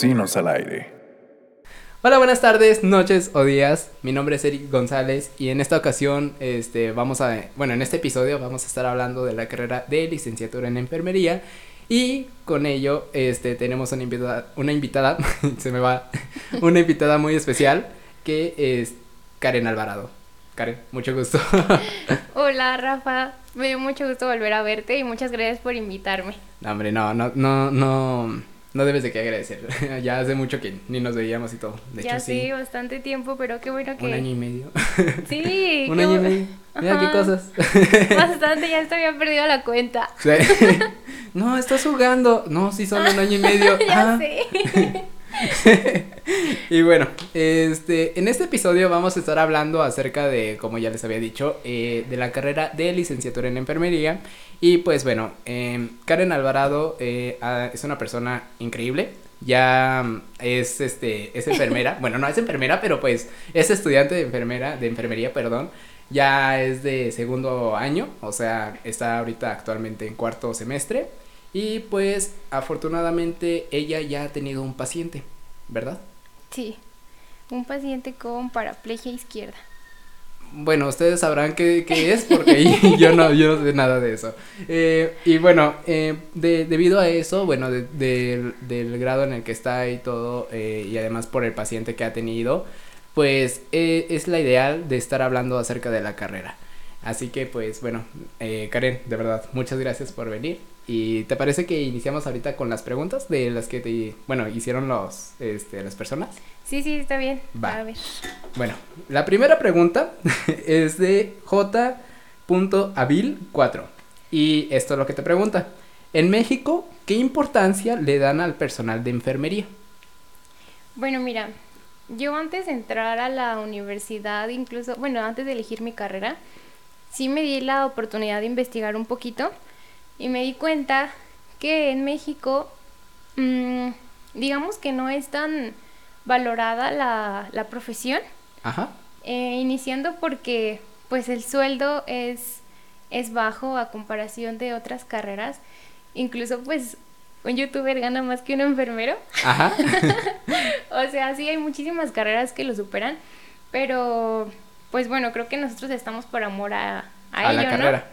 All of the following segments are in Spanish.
Vecinos al aire. Hola, buenas tardes, noches o días. Mi nombre es Eric González y en esta ocasión, este, vamos a, bueno, en este episodio vamos a estar hablando de la carrera de licenciatura en enfermería y con ello, este, tenemos una invitada, una invitada, se me va, una invitada muy especial que es Karen Alvarado. Karen, mucho gusto. Hola, Rafa. Me dio mucho gusto volver a verte y muchas gracias por invitarme. No, hombre, no, no, no, no, no debes de qué agradecer. ya hace mucho que ni nos veíamos y todo. De ya hecho, sí, sí. bastante tiempo, pero qué bueno que... Un año y medio. Sí. Un qué año y medio. Mira qué cosas. Bastante, ya hasta había perdido la cuenta. Sí. no, estás jugando. No, sí son un año y medio. ya Ah. sé. Y bueno, este, en este episodio vamos a estar hablando acerca de, como ya les había dicho, eh, de la carrera de licenciatura en enfermería. Y pues bueno, em, Karen Alvarado eh, ah, es una persona increíble. Ya mm, es este es enfermera. bueno, no es enfermera, pero pues es estudiante de enfermera, de enfermería, perdón. Ya es de segundo año, o sea, está ahorita actualmente en cuarto semestre. Y pues afortunadamente ella ya ha tenido un paciente, ¿verdad? Sí. Un paciente con paraplegia izquierda. Bueno, ustedes sabrán qué, qué es porque yo no, yo no sé nada de eso. Eh, y bueno, eh, de- debido a eso, bueno, de- del- del grado en el que está y todo, eh, y además por el paciente que ha tenido, pues eh, es la ideal de estar hablando acerca de la carrera. Así que pues bueno, eh, Karen, de verdad, muchas gracias por venir. ¿Y te parece que iniciamos ahorita con las preguntas de las que te, bueno, hicieron los, este, las personas? Sí, sí, está bien. Va. A ver. Bueno, la primera pregunta es de J.Avil4. Y esto es lo que te pregunta. En México, ¿qué importancia le dan al personal de enfermería? Bueno, mira, yo antes de entrar a la universidad, incluso, bueno, antes de elegir mi carrera, sí me di la oportunidad de investigar un poquito y me di cuenta que en México, mm, digamos que no es tan valorada la, la profesión, Ajá. eh, iniciando porque pues el sueldo es, es bajo a comparación de otras carreras, incluso pues un youtuber gana más que un enfermero. Ajá. O sea, sí hay muchísimas carreras que lo superan, pero pues bueno, creo que nosotros estamos por amor a, a, A ello, la ¿no? carrera.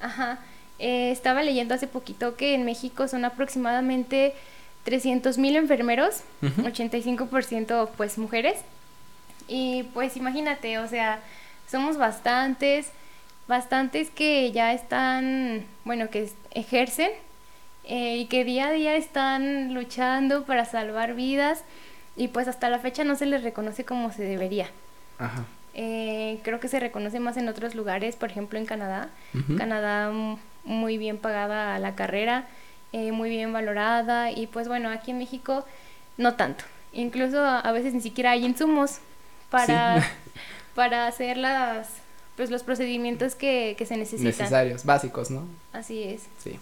Ajá. Eh, estaba leyendo hace poquito que en México son aproximadamente 300 mil enfermeros, Ujú. 85% pues mujeres. Y pues imagínate, o sea, somos bastantes, bastantes que ya están, bueno, que ejercen eh, y que día a día están luchando para salvar vidas y pues hasta la fecha no se les reconoce como se debería. Ajá. Eh, creo que se reconoce más en otros lugares, por ejemplo en Canadá. Canadá mm, muy bien pagada la carrera, eh, muy bien valorada y pues bueno, aquí en México no tanto. Incluso a, veces ni siquiera hay insumos para, Sí. para hacer las, pues, los procedimientos que, que se necesitan. Necesarios, básicos, ¿no? Así es. Sí.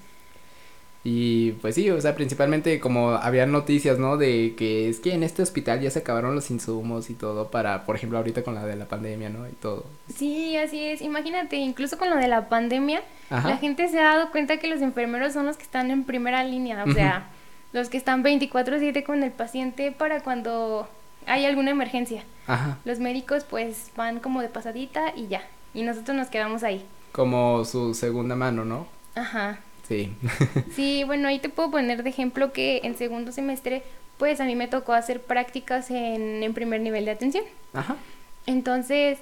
Y pues sí, o sea, principalmente como había noticias, ¿no? De que es que en este hospital ya se acabaron los insumos y todo para, por ejemplo, ahorita con la de la pandemia, ¿no? Y todo. Sí, así es. Imagínate, incluso con lo de la pandemia, Ajá. la gente se ha dado cuenta que los enfermeros son los que están en primera línea, o sea, los que están 24/7 con el paciente para cuando hay alguna emergencia. Ajá. Los médicos pues van como de pasadita y ya, y nosotros nos quedamos ahí. Como su segunda mano, ¿no? Ajá. Sí. Sí, bueno, ahí te puedo poner de ejemplo que en segundo semestre pues a mí me tocó hacer prácticas en, en primer nivel de atención. Ajá. Entonces,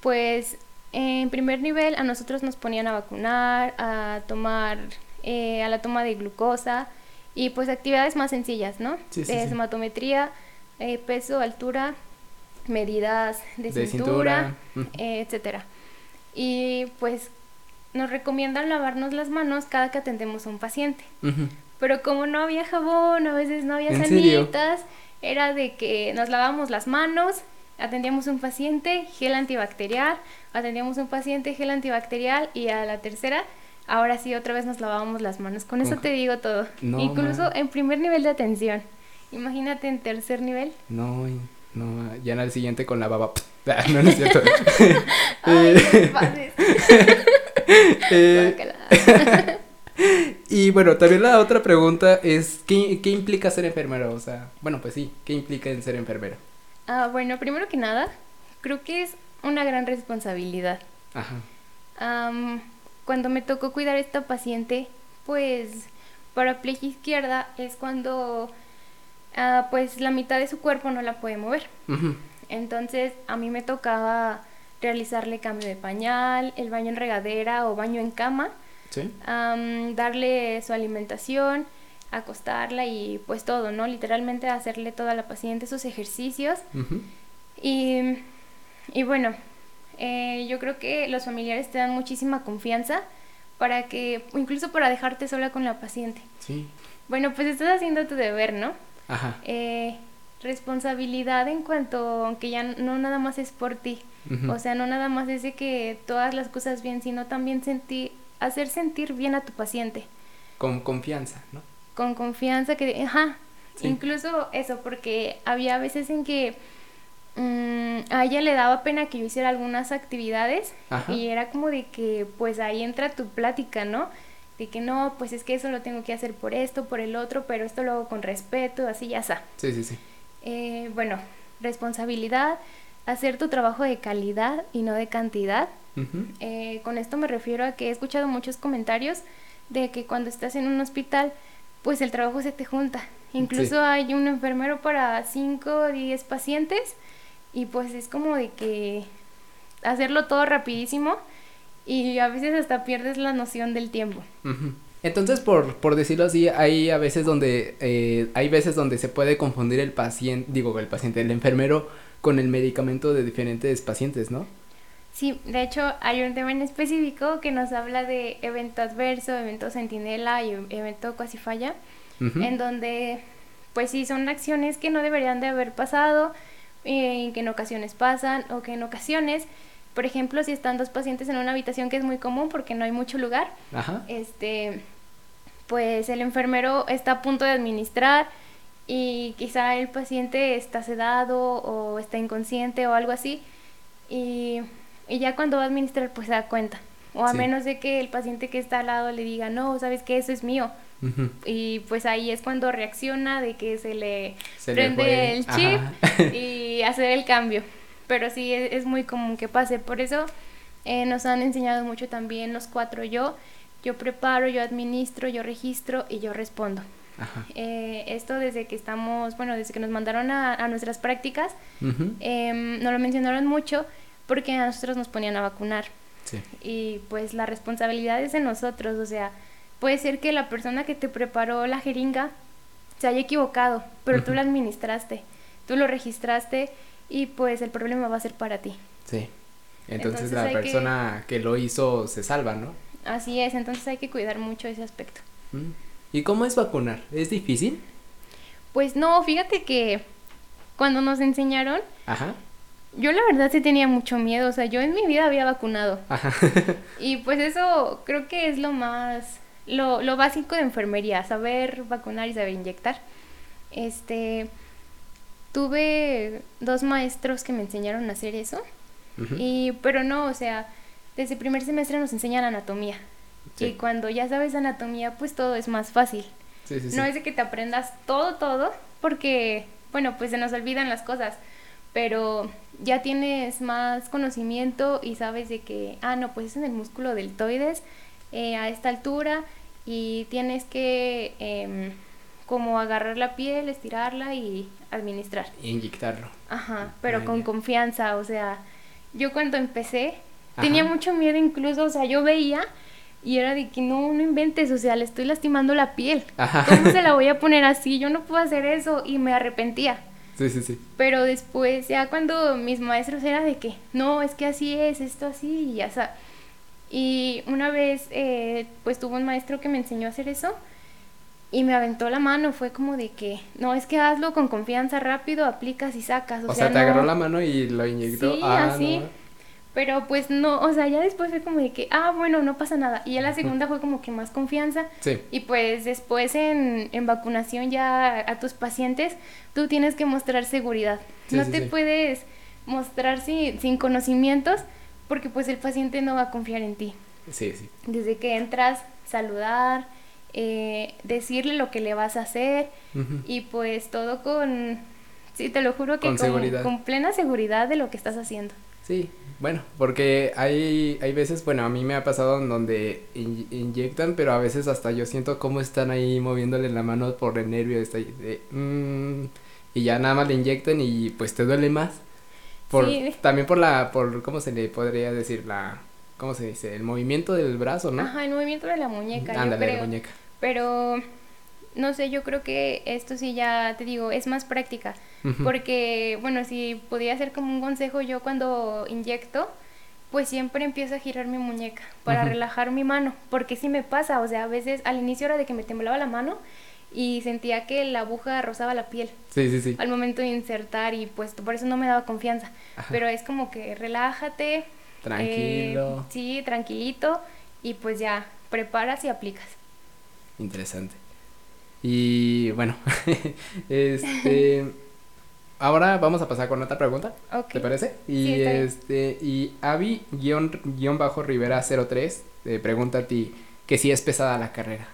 pues en primer nivel a nosotros nos ponían a vacunar, a tomar, eh, a la toma de glucosa y pues actividades más sencillas, ¿no? Sí, sí, de sí. hematometría, eh, peso, altura, medidas de, De cintura, cintura, eh, etcétera. Y pues nos recomiendan lavarnos las manos cada que atendemos a un paciente. Pero como no había jabón, a veces no había sanitas, era de que nos lavábamos las manos, atendíamos un paciente, gel antibacterial, atendíamos un paciente, gel antibacterial y a la tercera, ahora sí otra vez nos lavábamos las manos. Con eso Con- te digo todo. No, Incluso man. en primer nivel de atención. Imagínate en tercer nivel. No, no, ya en el siguiente con la baba. No, no es cierto. Ay, Eh, y bueno, también la otra pregunta es, ¿qué, ¿qué, implica ser enfermero? O sea, bueno, pues sí, ¿qué implica en ser enfermero? Ah, bueno, primero que nada, creo que es una gran responsabilidad. Ajá. cuando me tocó cuidar a esta paciente, pues paraplegia izquierda es cuando ah, pues la mitad de su cuerpo no la puede mover. Entonces a mí me tocaba realizarle cambio de pañal, el baño en regadera o baño en cama, darle su alimentación, acostarla y pues todo, ¿no? Literalmente hacerle toda la paciente sus ejercicios. y, y, bueno, eh, yo creo que los familiares te dan muchísima confianza para que, incluso para dejarte sola con la paciente. Sí. Bueno, pues estás haciendo tu deber, ¿no? Ajá. Eh, responsabilidad en cuanto, aunque ya no nada más es por ti, o sea, no nada más es de que todas las cosas bien, sino también sentir, hacer sentir bien a tu paciente. Con confianza, ¿no? Con confianza que, ajá, incluso eso, porque había veces en que mm, a ella le daba pena que yo hiciera algunas actividades y era como de que pues ahí entra tu plática, ¿no? De que no, pues es que eso lo tengo que hacer por esto, por el otro, pero esto lo hago con respeto, así ya está. Sí, sí, sí. Eh, bueno, responsabilidad, hacer tu trabajo de calidad y no de cantidad. Eh, con esto me refiero a que he escuchado muchos comentarios de que cuando estás en un hospital, pues el trabajo se te junta. Incluso hay un enfermero para 5 o 10 pacientes y pues es como de que hacerlo todo rapidísimo y a veces hasta pierdes la noción del tiempo. Entonces, por, por decirlo así, hay a veces donde, eh, hay veces donde se puede confundir el paciente, digo, el paciente, el enfermero, con el medicamento de diferentes pacientes, ¿no? Sí, de hecho hay un tema en específico que nos habla de evento adverso, evento centinela y evento casi falla, en donde pues sí son acciones que no deberían de haber pasado, eh, y que en ocasiones pasan o que en ocasiones, por ejemplo, si están dos pacientes en una habitación que es muy común porque no hay mucho lugar, este pues el enfermero está a punto de administrar y quizá el paciente está sedado o está inconsciente o algo así y, ya cuando va a administrar pues se da cuenta. O a menos de que el paciente que está al lado le diga no, sabes que eso es mío y pues ahí es cuando reacciona de que se le prende el chip y hacer el cambio. Pero sí es, muy común que pase. Por eso eh, nos han enseñado mucho también los cuatro yo. Yo preparo, yo administro, yo registro y yo respondo. Eh, esto desde que estamos, bueno, desde que nos mandaron a, nuestras prácticas, em, nos lo mencionaron mucho porque a nosotros nos ponían a vacunar. Y pues la responsabilidad es de nosotros, o sea, puede ser que la persona que te preparó la jeringa se haya equivocado, pero tú la administraste, tú lo registraste y pues el problema va a ser para ti. Sí. Entonces, la persona que... que lo hizo se salva, ¿no? Así es, entonces hay que cuidar mucho ese aspecto. Mm. ¿Y cómo es vacunar? ¿Es difícil? Pues no, fíjate que cuando nos enseñaron, Ajá. yo la verdad sí tenía mucho miedo, o sea, yo en mi vida había vacunado. Ajá. y pues eso creo que es lo más, lo, lo básico de enfermería, saber vacunar y saber inyectar. Este, tuve dos maestros que me enseñaron a hacer eso, y, pero no, o sea, desde el primer semestre nos enseñan anatomía. Y cuando ya sabes anatomía, pues todo es más fácil. no es de que te aprendas todo, todo, porque, bueno, pues se nos olvidan las cosas. Pero ya tienes más conocimiento y sabes de que, ah, no, pues es en el músculo deltoides eh, a esta altura y tienes que em, como agarrar la piel, estirarla y administrar. inyectarlo. Ajá, pero con confianza, o sea, yo cuando empecé Tenía mucho miedo incluso, o sea, yo veía y era de que no, no inventes, o sea, le estoy lastimando la piel. ¿Cómo se la voy a poner así? Yo no puedo hacer eso y me arrepentía. Sí, sí, sí. Pero después, ya cuando mis maestros era de que, no, es que así es, esto así y ya está. Y una vez, eh, pues tuvo un maestro que me enseñó a hacer eso y me aventó la mano, fue como de que, no, es que hazlo con confianza rápido, aplicas y sacas. O, sea, te agarró la mano y lo inyectó. Sí, ah, así. Pero pues no, o sea, ya después fue como de que, ah, bueno, no pasa nada. Y ya la segunda fue como que más confianza. Sí. Y pues después en, en vacunación ya a tus pacientes, tú tienes que mostrar seguridad. no te puedes mostrar sin, sin conocimientos porque pues el paciente no va a confiar en ti. Sí, sí. Desde que entras, saludar, eh, decirle lo que le vas a hacer y pues todo con, sí, te lo juro que Con seguridad. con plena seguridad de lo que estás haciendo. Sí, bueno, porque hay, hay veces, bueno, a mí me ha pasado en donde in- inyectan, pero a veces hasta yo siento cómo están ahí moviéndole la mano por el nervio, está ahí de, mm, y ya nada más le inyectan y pues te duele más. Por, Sí. También por la, por, ¿cómo se le podría decir? La, ¿cómo se dice? El movimiento del brazo, ¿no? Ajá, el movimiento de la muñeca, yo Ándale, la muñeca. Pero no sé, yo creo que esto sí ya te digo, es más práctica. Porque, bueno, si podía ser como un consejo, yo cuando inyecto, pues siempre empiezo a girar mi muñeca para relajar mi mano. Porque sí me pasa, o sea, a veces al inicio era de que me temblaba la mano y sentía que la aguja rozaba la piel Sí, sí, sí. al momento de insertar y pues por eso no me daba confianza. Ajá. Pero es como que relájate. Tranquilo. eh, sí, tranquilito y pues ya, preparas y aplicas. Interesante. Y bueno, este, ahora vamos a pasar con otra pregunta. ¿Te parece? Y Sí, este, y Avi guion, guion bajo Rivera 03 te pregunta a ti que si es pesada la carrera.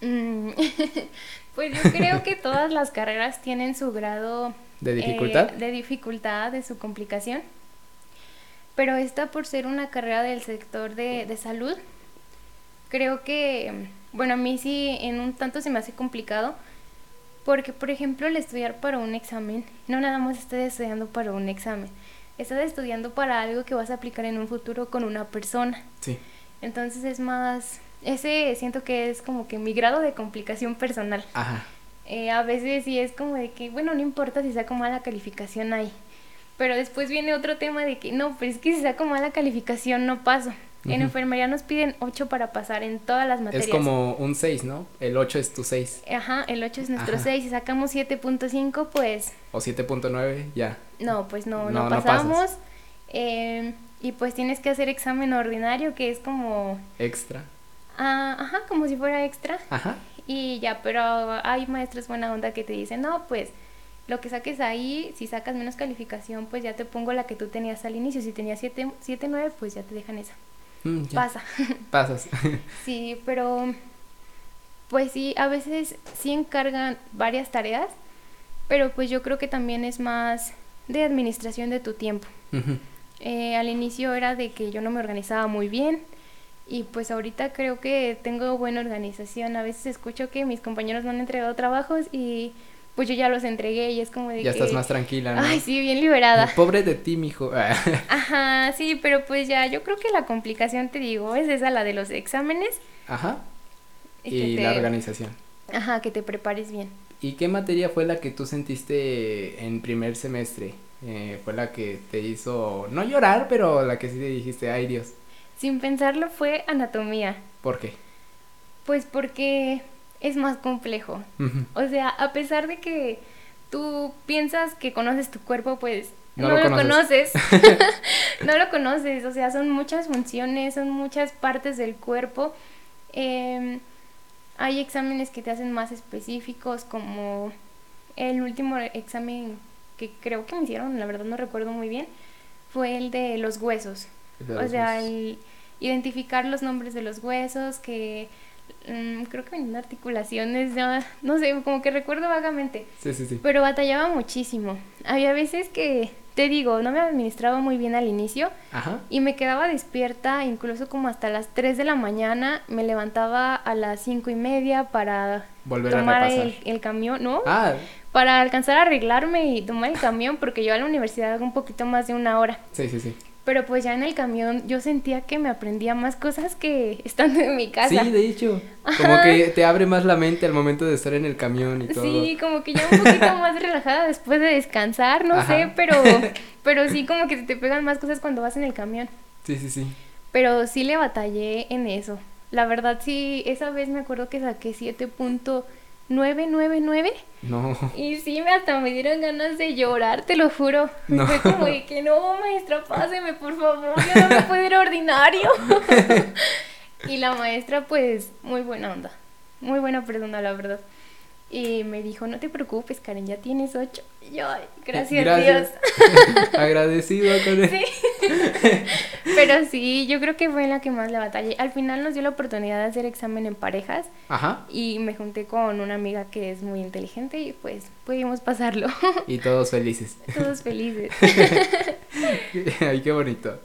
Mm, pues yo creo que todas las carreras tienen su grado ¿De eh, dificultad? de dificultad, de su complicación. Pero esta por ser una carrera del sector de, de salud, creo que, bueno, a mí sí en un tanto se me hace complicado. Porque, por ejemplo, el estudiar para un examen, no nada más estás estudiando para un examen, estás estudiando para algo que vas a aplicar en un futuro con una persona. Sí. Entonces es más, ese siento que es como que mi grado de complicación personal. Ajá. Eh, a veces sí es como de que, bueno, no importa si saco mala calificación ahí. Pero después viene otro tema de que, no, pero es que si saco mala calificación no paso. En enfermería nos piden 8 para pasar en todas las materias. Es como un 6, ¿no? El 8 es tu 6. Ajá, el 8 es nuestro Ajá. 6. Si sacamos 7.5, pues O 7.9, ya. no, pues no, No, pasamos. Eh, y pues tienes que hacer examen ordinario, que es como, Extra. ah, ajá, como si fuera extra. Ajá. Y ya, pero hay maestros buena onda que te dicen, no, pues lo que saques ahí, si sacas menos calificación, pues ya te pongo la que tú tenías al inicio. Si tenías 7, 7 9, pues ya te dejan esa. Mm. Pasa. Pasas. sí, pero pues sí, a veces sí encargan varias tareas, pero pues yo creo que también es más de administración de tu tiempo. Eh, al inicio era de que yo no me organizaba muy bien y pues ahorita creo que tengo buena organización. A veces escucho que mis compañeros me han entregado trabajos y pues yo ya los entregué y es como de ya que... estás más tranquila, ¿no? Ay, sí, bien liberada. Pobre de ti, mijo. Ajá, sí, pero pues ya, yo creo que la complicación, te digo, es esa, la de los exámenes. Ajá. Y te- la organización. Ajá, que te prepares bien. ¿Y qué materia fue la que tú sentiste en primer semestre? Eh, fue la que te hizo no llorar, pero la que sí te dijiste, ay Dios, Sin pensarlo fue anatomía, ¿por qué? pues porque es más complejo. O sea, a pesar de que tú piensas que conoces tu cuerpo, pues No no, lo lo conoces. conoces. no lo conoces. O sea, son muchas funciones, son muchas partes del cuerpo. Em, hay exámenes que te hacen más específicos, como el último examen que creo que me hicieron, la verdad no recuerdo muy bien, fue el de los huesos. De O sea, huesos. el identificar los nombres de los huesos, que mm, creo que venían articulaciones, ya, no sé, como que recuerdo vagamente, Sí, sí, sí. pero batallaba muchísimo. Había veces que, te digo, no me administraba muy bien al inicio Ajá. y me quedaba despierta incluso como hasta las 3 de la mañana, me levantaba a las cinco y media para Volver a tomar repasar. el, el camión, ¿no? Ah, Para alcanzar a arreglarme y tomar el camión porque yo a la universidad hago un poquito más de una hora. sí, sí, sí. Pero pues ya en el camión yo sentía que me aprendía más cosas que estando en mi casa. Sí, de hecho, como que te abre más la mente al momento de estar en el camión y todo. Sí, como que ya un poquito más relajada después de descansar, no Ajá. sé, pero, pero sí como que se te pegan más cosas cuando vas en el camión. Sí, sí, sí. Pero sí le batallé en eso. La verdad sí, esa vez me acuerdo que saqué 7.999 No. y sí me hasta me dieron ganas de llorar, te lo juro. No. Fue como de que no, maestra, páseme, por favor, ya no me puedo ir a ordinario. y la maestra, pues, muy buena onda. Muy buena persona, la verdad. Y me dijo, no te preocupes, Karen, ya tienes ocho. Y yo, gracias, a Dios. Agradecido con él. Pero sí, yo creo que fue la que más la batallé. Al final nos dio la oportunidad de hacer examen en parejas. Ajá. Y me junté con una amiga que es muy inteligente y pues pudimos pasarlo. Y todos felices. Todos felices. Ay, qué bonito.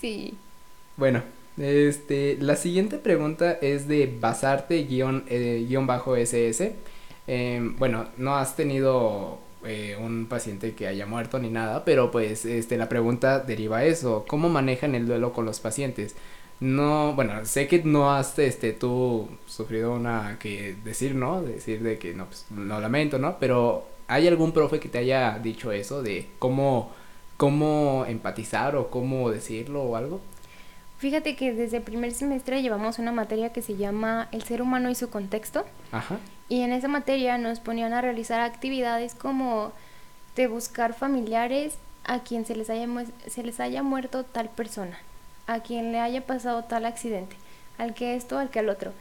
Sí. Bueno, este, la siguiente pregunta es de basarte guion, eh, guion bajo SS. Em, bueno, no has tenido eh, un paciente que haya muerto ni nada, pero pues este, la pregunta deriva a eso. ¿Cómo manejan el duelo con los pacientes? No, bueno, sé que no has, este, tú sufrido una que decir, ¿no? Decir de que no, pues lo lamento, ¿no? Pero ¿hay algún profe que te haya dicho eso de cómo, cómo empatizar o cómo decirlo o algo? Fíjate que desde el primer semestre llevamos una materia que se llama El ser humano y su contexto. Ajá. Y en esa materia nos ponían a realizar actividades como de buscar familiares a quien se les haya, se les haya muerto tal persona, a quien le haya pasado tal accidente, al que esto, al que al otro.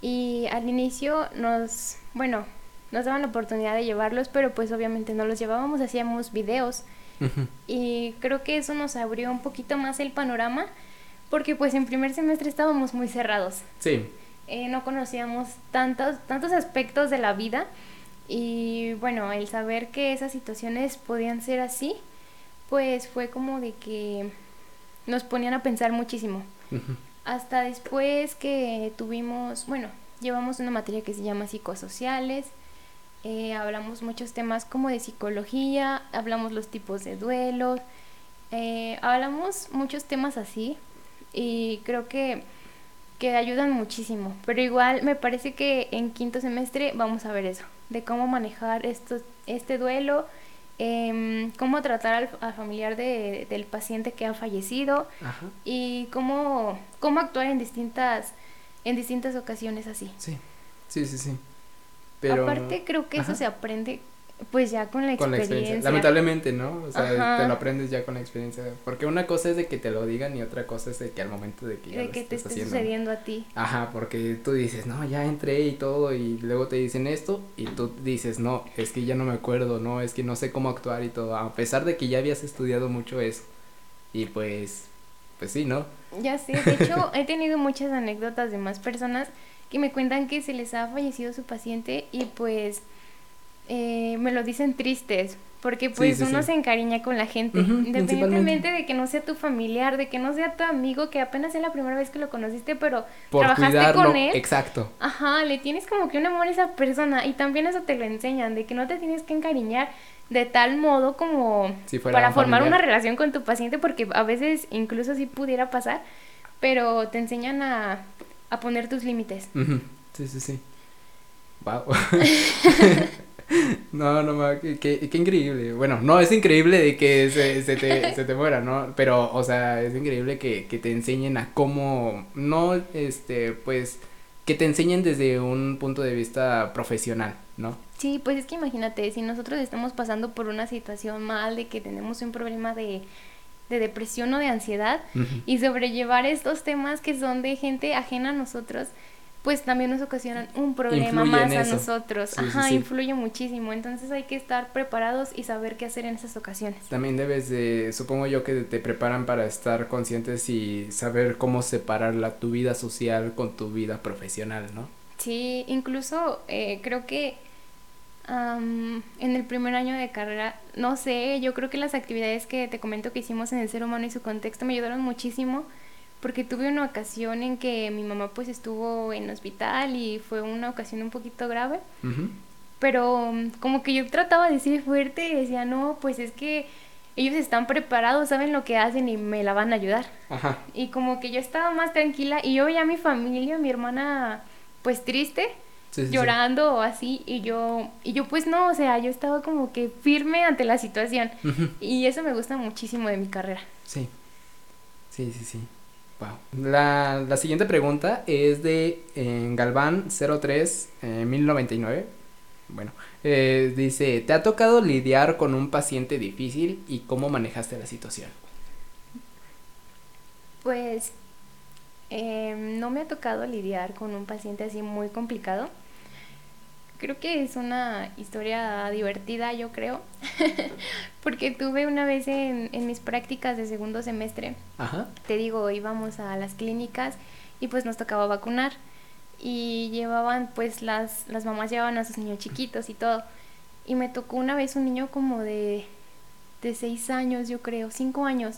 Y al inicio nos, bueno, nos daban la oportunidad de llevarlos, pero pues obviamente no los llevábamos, hacíamos videos. Y creo que eso nos abrió un poquito más el panorama, porque pues en primer semestre estábamos muy cerrados. Sí. Eh, no conocíamos tantos, tantos aspectos de la vida. Y bueno, el saber que esas situaciones podían ser así, pues fue como de que nos ponían a pensar muchísimo. Hasta después que tuvimos, bueno, llevamos una materia que se llama psicosociales, eh, hablamos muchos temas como de psicología, hablamos los tipos de duelos, eh, hablamos muchos temas así. Y creo que que ayudan muchísimo. Pero igual me parece que en quinto semestre vamos a ver eso, de cómo manejar esto, este duelo, eh, cómo tratar al, familiar de, del paciente que ha fallecido y cómo, cómo actuar en distintas, en distintas ocasiones así. Sí, sí, sí, sí. Pero... Aparte creo que eso se aprende pues ya con la experiencia. Lamentablemente, ¿no? O sea, te lo aprendes ya con la experiencia. Porque una cosa es de que te lo digan y otra cosa es de que al momento de que ya de que te esté sucediendo a ti. Ajá, porque tú dices, no, ya entré y todo, y luego te dicen esto, y tú dices, no, es que ya no me acuerdo, no, es que no sé cómo actuar y todo, a pesar de que ya habías estudiado mucho eso. Y pues, pues sí, ¿no? Ya sé, de hecho, he tenido muchas anécdotas de más personas que me cuentan que se les ha fallecido su paciente y pues eh, me lo dicen tristes, porque pues uno se encariña con la gente, independientemente de que no sea tu familiar, de que no sea tu amigo, que apenas es la primera vez que lo conociste, pero trabajaste con él. Exacto. Ajá, le tienes como que un amor a esa persona y también eso te lo enseñan, de que no te tienes que encariñar de tal modo como para formar una relación con tu paciente, porque a veces incluso sí pudiera pasar, pero te enseñan a, a poner tus límites. Sí, sí, sí. Wow. No, no, qué, qué, increíble. Bueno, no, es increíble de que se, se, te, se te muera, ¿no? Pero, o sea, es increíble que, que te enseñen a cómo, no, este, pues, que te enseñen desde un punto de vista profesional, ¿no? Sí, pues es que imagínate, si nosotros estamos pasando por una situación mal, de que tenemos un problema de, de depresión o de ansiedad, y sobrellevar estos temas que son de gente ajena a nosotros, pues también nos ocasionan un problema más a nosotros. Ajá, influye muchísimo. Entonces hay que estar preparados y saber qué hacer en esas ocasiones. También debes de, supongo yo que te preparan para estar conscientes y saber cómo separar la, tu vida social con tu vida profesional, ¿no? Sí, incluso eh, creo que en el primer año de carrera, no sé, yo creo que las actividades que te comento que hicimos en el ser humano y su contexto me ayudaron muchísimo porque tuve una ocasión en que mi mamá pues estuvo en hospital y fue una ocasión un poquito grave. Pero mm, como que yo trataba de decir fuerte y decía, no, pues es que ellos están preparados, saben lo que hacen y me la van a ayudar. Y como que yo estaba más tranquila y yo veía a mi familia, mi hermana pues triste, llorando o así y yo y yo pues no, o sea, yo estaba como que firme ante la situación y eso me gusta muchísimo de mi carrera. Sí. Sí, sí, sí. La, la, siguiente pregunta es de eh, Galván 03 eh, 1099. Bueno, eh, dice, ¿te ha tocado lidiar con un paciente difícil y cómo manejaste la situación? Pues em, no me ha tocado lidiar con un paciente así muy complicado. Creo que es una historia divertida, yo creo, porque tuve una vez en, en mis prácticas de segundo semestre, Ajá. te digo, íbamos a las clínicas y pues nos tocaba vacunar y llevaban pues las, las mamás llevaban a sus niños chiquitos y todo. Y me tocó una vez un niño como de, de seis años, yo creo, cinco años,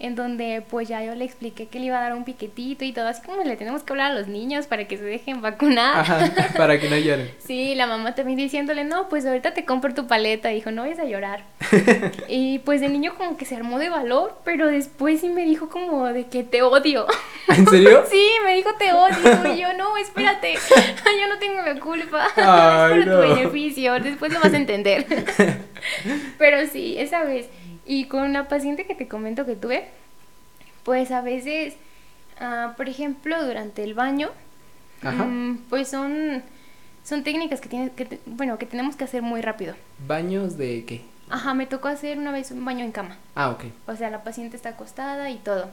en donde pues ya yo le expliqué que le iba a dar un piquetito y todo, así como le tenemos que hablar a los niños para que se dejen vacunar. Ajá, para que no lloren. Sí, la mamá también diciéndole, no, pues ahorita te compro tu paleta. Dijo, no vayas a llorar. y pues el niño como que se armó de valor, pero después sí me dijo como de que te odio. ¿En serio? sí, me dijo te odio. Y yo, no, espérate, yo no tengo la culpa. Ay, es por no. tu beneficio, después lo vas a entender. pero sí, esa vez. Y con la paciente que te comento que tuve, pues a veces, ah, por ejemplo, durante el baño. Mm, pues son, son técnicas que, tienes que, bueno, que tenemos que hacer muy rápido. ¿Baños de qué? Ajá, me tocó hacer una vez un baño en cama. Ah, ok. O sea, la paciente está acostada y todo.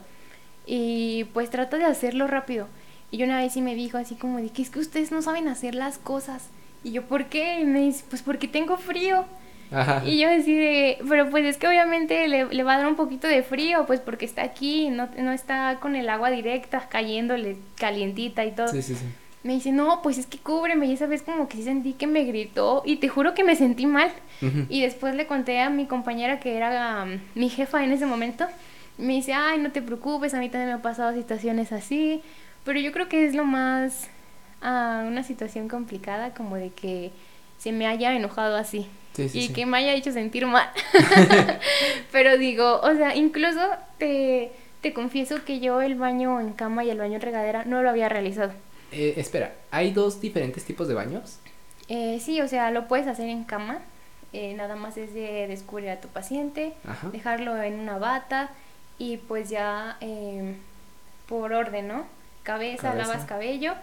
Y pues trato de hacerlo rápido. Y yo una vez sí me dijo así como de que es que ustedes no saben hacer las cosas. Y yo, ¿por qué? Y me dice, pues porque tengo frío. Ajá. Y yo así de, pero pues es que obviamente le, le va a dar un poquito de frío, pues porque está aquí, no, no está con el agua directa, cayéndole calientita y todo. Sí, sí, sí. Me dice, no, pues es que cúbreme. Y esa vez como que sí sentí que me gritó y te juro que me sentí mal. Y después le conté a mi compañera que era um, mi jefa en ese momento. Me dice, ay, no te preocupes, a mí también me han pasado situaciones así. Pero yo creo que es lo más, ah, una situación complicada como de que se me haya enojado así. Sí, sí, y sí. que me haya hecho sentir mal. Pero digo, o sea, incluso te, te confieso que yo el baño en cama y el baño en regadera no lo había realizado. Eh, espera, ¿hay dos diferentes tipos de baños? Eh, sí, o sea, lo puedes hacer en cama. eh, nada más es de descubrir a tu paciente, Ajá. dejarlo en una bata y pues ya eh, por orden, ¿no? Cabeza, Cabeza. lavas cabello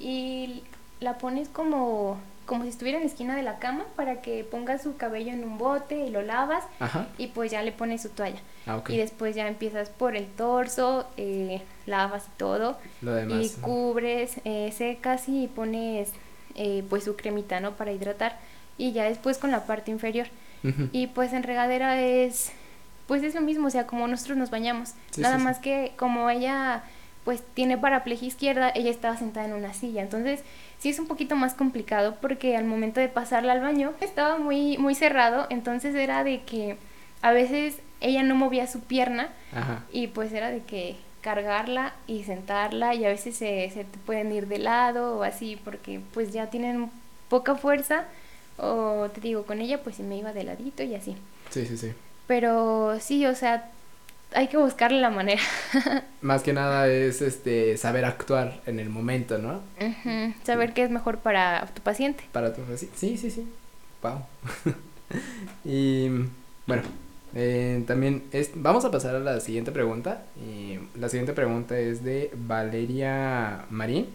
y la pones como, como si estuviera en la esquina de la cama para que pongas su cabello en un bote y lo lavas Ajá. y pues ya le pones su toalla. Ah. Y después ya empiezas por el torso, eh, lavas y todo Lo demás. y cubres, eh, secas y pones eh, pues su cremita, ¿no? Para hidratar y ya después con la parte inferior. Y pues en regadera es, pues es lo mismo, o sea, como nosotros nos bañamos. Sí, Nada sí, sí. más que como ella pues tiene paraplegia izquierda, ella estaba sentada en una silla. Entonces sí es un poquito más complicado porque al momento de pasarla al baño estaba muy, muy cerrado, entonces era de que a veces ella no movía su pierna Ajá. y pues era de que cargarla y sentarla y a veces se, se te pueden ir de lado o así porque pues ya tienen poca fuerza o te digo con ella pues me iba de ladito y así. Sí, sí, sí. Pero sí, o sea, hay que buscarle la manera. Más que nada es este saber actuar en el momento, ¿no? Ujú, Saber qué es mejor para tu paciente. Para tu sí, sí, sí, sí. Wow. y bueno, eh, también es, vamos a pasar a la siguiente pregunta. Y la siguiente pregunta es de Valeria Marín.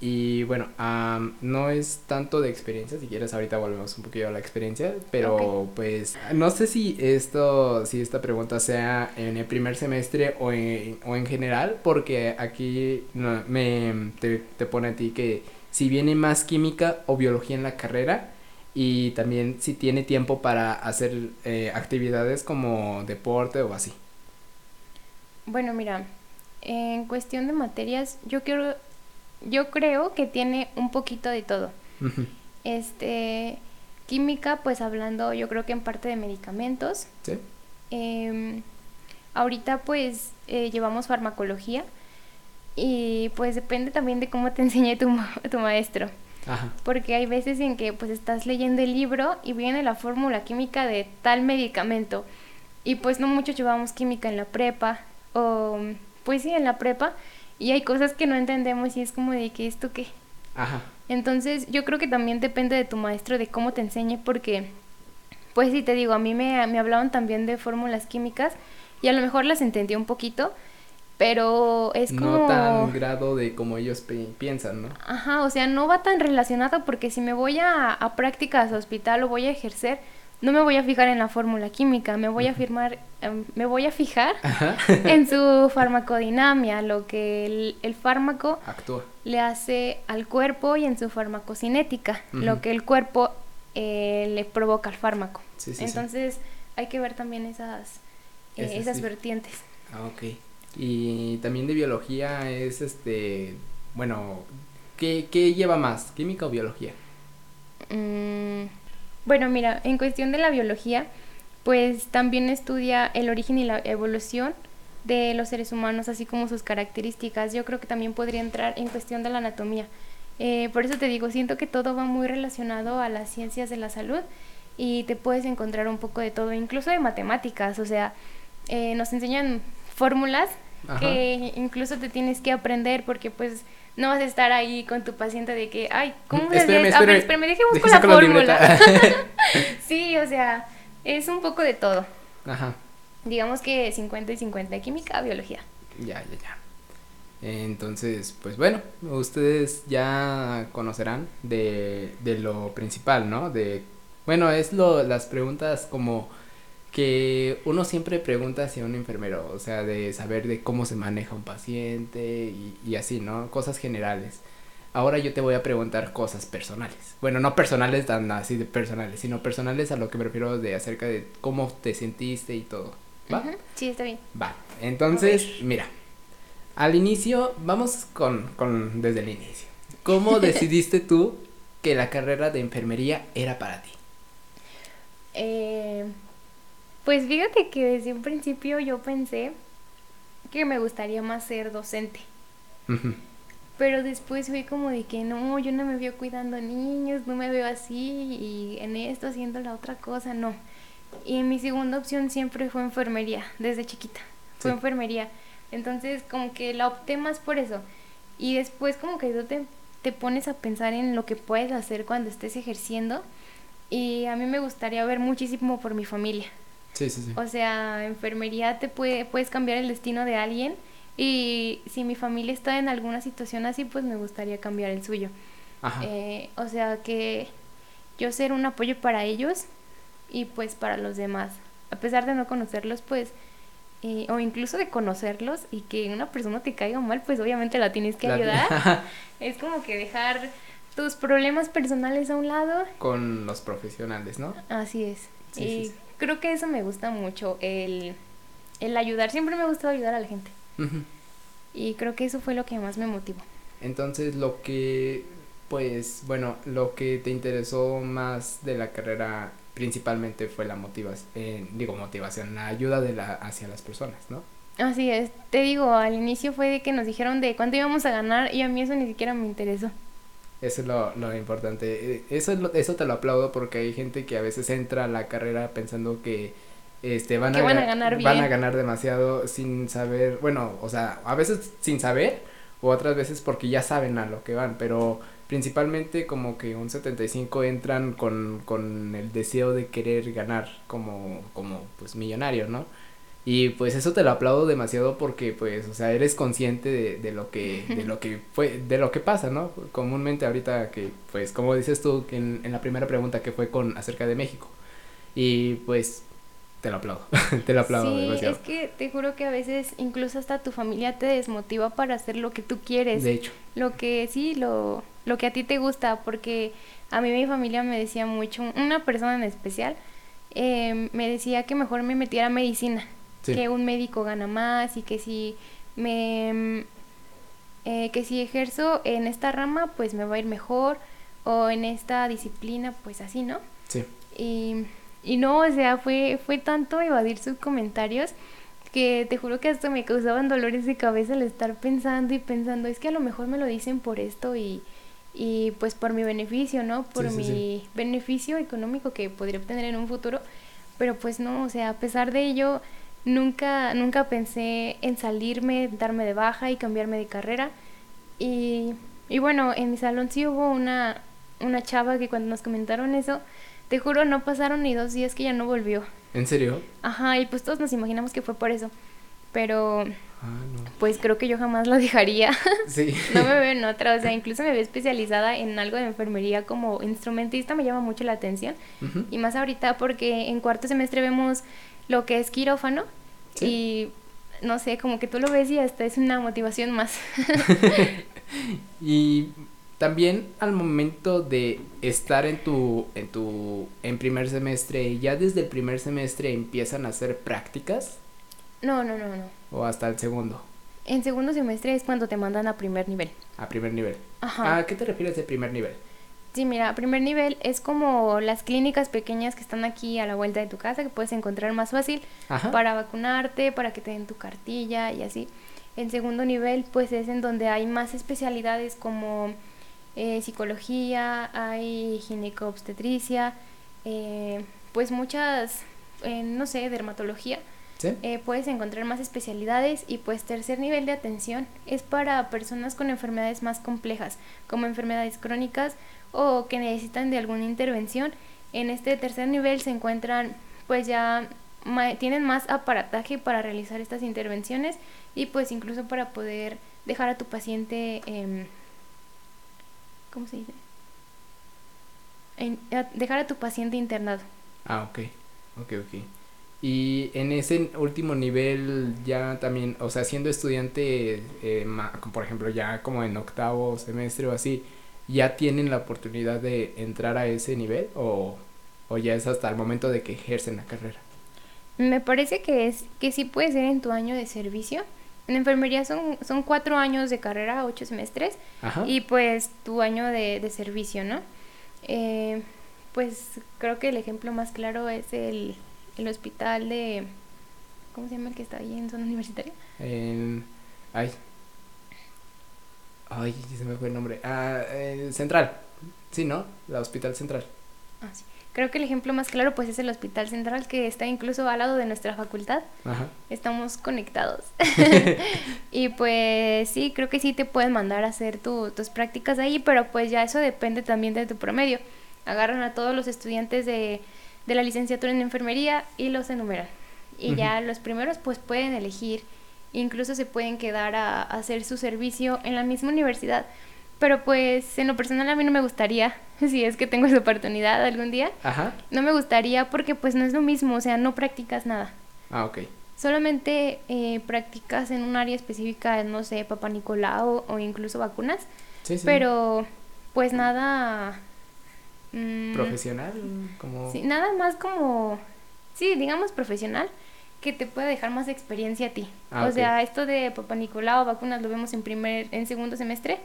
Y bueno, am, no es tanto de experiencia, si quieres ahorita volvemos un poquito a la experiencia, pero pues no sé si esto, si esta pregunta sea en el primer semestre o en, o en general, porque aquí no, me te, te pone a ti que si viene más química o biología en la carrera y también si tiene tiempo para hacer eh, actividades como deporte o así. Bueno, mira, en cuestión de materias, yo quiero, yo creo que tiene un poquito de todo. Este, química, pues hablando, yo creo que en parte de medicamentos. ¿Sí? Em, ahorita pues eh, llevamos farmacología y pues depende también de cómo te enseñe tu, ma- tu maestro. Ajá. Porque hay veces en que pues estás leyendo el libro y viene la fórmula química de tal medicamento. Y pues no muchos llevamos química en la prepa o pues sí en la prepa y hay cosas que no entendemos y es como de que esto qué. Ajá. Entonces yo creo que también depende de tu maestro de cómo te enseñe porque pues sí te digo, a mí me, me hablaban también de fórmulas químicas y a lo mejor las entendí un poquito, pero es como... No tan grado de como ellos pi- piensan, ¿no? Ajá, o sea, no va tan relacionado porque si me voy a, a prácticas a hospital o voy a ejercer, no me voy a fijar en la fórmula química, me voy a firmar, em, me voy a fijar en su farmacodinamia, lo que el, el, fármaco actúa le hace al cuerpo y en su farmacocinética, lo que el cuerpo eh, le provoca al fármaco. Entonces hay que ver también esas, eh, esas vertientes. Ah, ok. Y también de biología es este, bueno, ¿qué, qué lleva más, química o biología? Mm, bueno, mira, en cuestión de la biología, pues también estudia el origen y la evolución de los seres humanos, así como sus características. Yo creo que también podría entrar en cuestión de la anatomía. Eh, por eso te digo, siento que todo va muy relacionado a las ciencias de la salud y te puedes encontrar un poco de todo, incluso de matemáticas. O sea, eh, nos enseñan fórmulas que incluso te tienes que aprender porque pues no vas a estar ahí con tu paciente de que, ay, ¿cómo se espérame, espérame, espérame, deje busco la fórmula. sí, o sea, es un poco de todo. Ajá. Digamos que 50 y 50, química, biología. Ya, ya, ya. Entonces, pues bueno, ustedes ya conocerán de, de lo principal, ¿no? De, bueno, es lo, las preguntas como que uno siempre pregunta hacia un enfermero, o sea, de saber de cómo se maneja un paciente y, así, ¿no? Cosas generales. Ahora yo te voy a preguntar cosas personales. Bueno, no personales tan así de personales, sino personales a lo que me refiero de acerca de cómo te sentiste y todo. ¿Va? Sí, está bien. Va. Entonces, mira, al inicio, vamos con, con desde el inicio. ¿Cómo decidiste tú que la carrera de enfermería era para ti? Eh, pues fíjate que desde un principio yo pensé que me gustaría más ser docente. Pero después fui como de que no, yo no me veo cuidando niños, no me veo así y en esto haciendo la otra cosa, no. Y mi segunda opción siempre fue enfermería, desde chiquita. Fue enfermería. Entonces como que la opté más por eso. Y después como que tú te, te pones a pensar en lo que puedes hacer cuando estés ejerciendo. Y a mí me gustaría ver muchísimo por mi familia. O sea, enfermería te puede, puedes cambiar el destino de alguien y si mi familia está en alguna situación así, pues me gustaría cambiar el suyo. Eh, o sea, que yo ser un apoyo para ellos y pues para los demás. A pesar de no conocerlos, pues, eh, o incluso de conocerlos y que una persona te caiga mal, pues obviamente la tienes que ayudar. es como que dejar tus problemas personales a un lado. Con los profesionales, ¿no? Así es. y creo que eso me gusta mucho, el, el ayudar. Siempre me ha gustado ayudar a la gente. Y creo que eso fue lo que más me motivó. Entonces, lo que, pues, bueno, lo que te interesó más de la carrera principalmente fue la motivación, eh, digo motivación, la ayuda de la, hacia las personas, ¿no? Así es, te digo, al inicio fue de que nos dijeron de cuánto íbamos a ganar y a mí eso ni siquiera me interesó. Eso es lo, lo importante. Eh, eso, es eso te lo aplaudo porque hay gente que a veces entra a la carrera pensando que este van, a, ganar van a ganar demasiado sin saber, bueno, o sea, a veces sin saber o otras veces porque ya saben a lo que van, pero principalmente como que un 75 entran con, con el deseo de querer ganar como, como pues millonario, ¿no? Y pues eso te lo aplaudo demasiado porque pues, o sea, eres consciente de, de lo que, de lo que fue, de lo que pasa, ¿no? Comúnmente ahorita que, pues, como dices tú en, en la primera pregunta que fue con acerca de México. Y pues te lo aplaudo, te lo aplaudo sí, demasiado. Es que te juro que a veces incluso hasta tu familia te desmotiva para hacer lo que tú quieres. De hecho. Lo que sí, lo, lo que a ti te gusta, porque a mí mi familia me decía mucho, una persona en especial, eh, me decía que mejor me metiera a medicina que un médico gana más y que si me eh, que si ejerzo en esta rama pues me va a ir mejor o en esta disciplina pues así no sí. Y, y no o sea fue fue tanto evadir sus comentarios que te juro que hasta me causaban dolores de cabeza al estar pensando y pensando es que a lo mejor me lo dicen por esto y y pues por mi beneficio, ¿no? Por mi beneficio económico que podría obtener en un futuro, pero pues no, o sea, a pesar de ello, Nunca, nunca pensé en salirme, darme de baja y cambiarme de carrera. Y, y bueno, en mi salón sí hubo una, una chava que cuando nos comentaron eso, te juro, no pasaron ni dos días que ya no volvió. ¿En serio? Ajá, y pues todos nos imaginamos que fue por eso. Pero Ah, no. pues creo que yo jamás lo dejaría. Sí. no me veo en otra, o sea, incluso me veo especializada en algo de enfermería como instrumentista, me llama mucho la atención. Y más ahorita porque en cuarto semestre vemos lo que es quirófano Sí. y no sé, como que tú lo ves y hasta es una motivación más. Y también al momento de estar en tu, en tu, en primer semestre, ya desde el primer semestre empiezan a hacer prácticas no, no, no, no. o hasta el segundo, En segundo semestre es cuando te mandan a primer nivel. a primer nivel. Ajá. ¿A qué te refieres de primer nivel? Sí, mira, primer nivel es como las clínicas pequeñas que están aquí a la vuelta de tu casa, que puedes encontrar más fácil Ajá. para vacunarte, para que te den tu cartilla y así. En segundo nivel, pues es en donde hay más especialidades como eh, psicología, hay ginecobstetricia, eh, pues muchas, eh, no sé, dermatología. ¿Sí? Eh, puedes encontrar más especialidades y pues tercer nivel de atención es para personas con enfermedades más complejas, como enfermedades crónicas o que necesitan de alguna intervención. En este tercer nivel se encuentran pues ya tienen más aparataje para realizar estas intervenciones y pues incluso para poder dejar a tu paciente ¿cómo se dice? Dejar a tu paciente internado. Ah, ok. Ok, ok. Y en ese último nivel ya también, o sea, siendo estudiante, eh, por ejemplo, ya como en octavo semestre o así, ¿ya tienen la oportunidad de entrar a ese nivel o, o ya es hasta el momento de que ejercen la carrera? Me parece que es que sí puede ser en tu año de servicio. En enfermería son, son cuatro años de carrera, ocho semestres, Ajá. y pues tu año de, de servicio, ¿no? Eh, pues creo que el ejemplo más claro es el, el hospital de... ¿Cómo se llama el que está ahí en zona universitaria? En... Ay. Ay, se me fue el nombre. Ah, eh, Central. Sí, ¿no? La Hospital Central. Ah, sí. Creo que el ejemplo más claro pues es el hospital central que está incluso al lado de nuestra facultad. Ajá. Estamos conectados. y pues sí, creo que sí te pueden mandar a hacer tu- tus prácticas ahí, pero pues ya eso depende también de tu promedio. Agarran a todos los estudiantes de, de la licenciatura en enfermería y los enumeran. Y ya los primeros pues pueden elegir, incluso se pueden quedar a, a hacer su servicio en la misma universidad. Pero pues en lo personal a mí no me gustaría, si es que tengo esa oportunidad algún día, Ajá. no me gustaría porque pues no es lo mismo, o sea, no practicas nada. Ah, ok. Solamente eh, practicas en un área específica, no sé, Papá Nicolau o incluso vacunas, Sí, sí. pero pues nada... mm, Profesional, como... sí, nada más como, sí, digamos profesional, que te puede dejar más experiencia a ti. Ah, o sea, esto de Papá Nicolau, vacunas, lo vemos en primer, en segundo semestre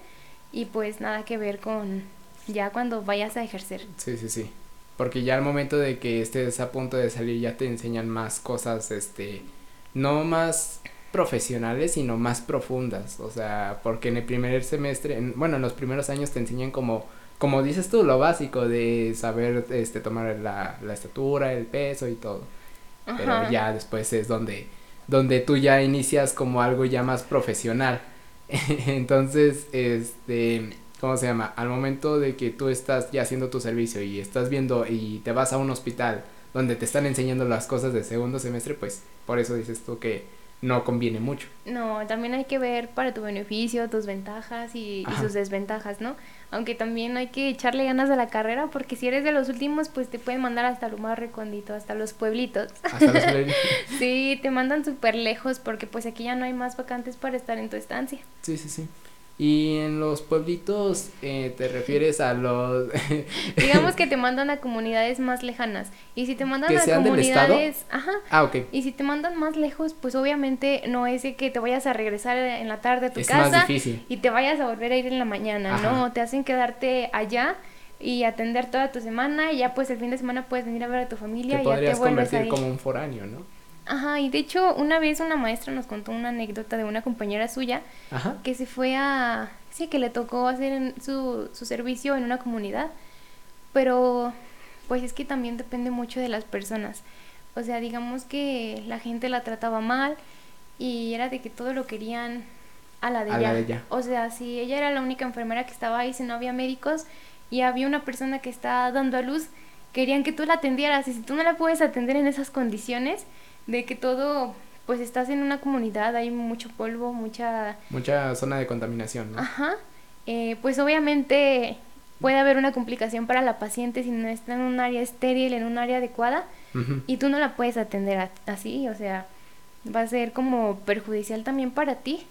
y pues nada que ver con ya cuando vayas a ejercer. Sí, sí, sí. Porque ya al momento de que estés a punto de salir ya te enseñan más cosas, este, no más profesionales, sino más profundas. O sea, porque en el primer semestre, en- bueno, en los primeros años te enseñan como, como dices tú, lo básico de saber, este, tomar la, la estatura, el peso y todo. Pero ya después es donde, donde tú ya inicias como algo ya más profesional. Entonces, este, ¿cómo se llama? Al momento de que tú estás ya haciendo tu servicio y estás viendo y te vas a un hospital donde te están enseñando las cosas de segundo semestre, pues por eso dices tú que no conviene mucho. No, también hay que ver para tu beneficio, tus ventajas y, y sus desventajas, ¿no? Aunque también hay que echarle ganas a la carrera porque si eres de los últimos, pues te pueden mandar hasta lo más recóndito, hasta los pueblitos. Hasta los play- sí, te mandan súper lejos porque pues aquí ya no hay más vacantes para estar en tu estancia. Sí, sí, sí. Y en los pueblitos eh, te refieres a los... Digamos que te mandan a comunidades más lejanas. Y si te mandan ¿Que a sean del comunidades, ajá, ah, ok. Y si te mandan más lejos, pues obviamente no es de que te vayas a regresar en la tarde a tu Es casa más difícil. y te vayas a volver a ir en la mañana, Ajá. ¿no? Te hacen quedarte allá y atender toda tu semana y ya pues el fin de semana puedes venir a ver a tu familia Te y ya te vuelves a ir. como un foráneo, ¿no? Ajá, y de hecho una vez una maestra nos contó una anécdota de una compañera suya Ajá. que se fue a... Sí, que le tocó hacer en su, su servicio en una comunidad, pero pues es que también depende mucho de las personas. O sea, digamos que la gente la trataba mal y era de que todo lo querían a la de, A la ella. de ella. O sea, si ella era la única enfermera que estaba ahí, si no había médicos y había una persona que está dando a luz, querían que tú la atendieras y si tú no la puedes atender en esas condiciones de que todo pues estás en una comunidad, hay mucho polvo, mucha... Mucha zona de contaminación, ¿no? Ajá. Eh, pues obviamente puede haber una complicación para la paciente si no está en un área estéril, en un área adecuada, y tú no la puedes atender así, o sea, va a ser como perjudicial también para ti.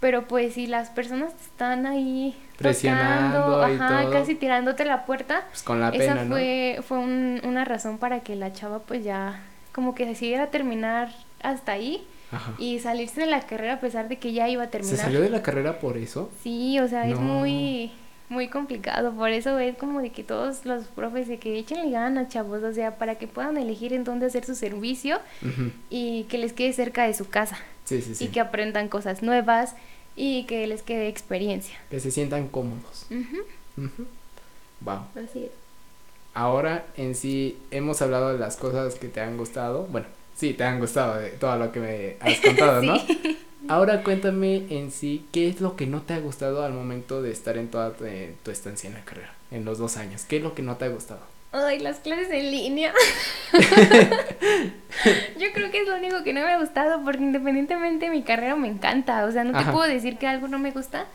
Pero pues si las personas están ahí Presionando tocando, y ajá, todo. casi tirándote la puerta, Pues con la esa pena, ¿no? fue, fue un- una razón para que la chava pues ya como que decidiera terminar hasta ahí Ajá. y salirse de la carrera a pesar de que ya iba a ¿Se terminar. salió de la carrera por eso? Sí, o sea, es muy muy complicado, por eso es como de que todos los profes de que échenle ganas, chavos, o sea, para que puedan elegir en dónde hacer su servicio y que les quede cerca de su casa Sí, sí, sí. y que aprendan cosas nuevas y que les quede experiencia. Que se sientan cómodos. Ujú, Ujú. Wow. así es. Ahora en sí hemos hablado de las cosas que te han gustado. Bueno, sí, te han gustado de todo lo que me has contado, ¿no? Ahora cuéntame en sí qué es lo que no te ha gustado al momento de estar en toda tu, eh, tu estancia en la carrera, en los dos años. ¿Qué es lo que no te ha gustado? Ay, las clases en línea. Yo creo que es lo único que no me ha gustado porque independientemente de mi carrera me encanta. O sea, no te Ajá. puedo decir que algo no me gusta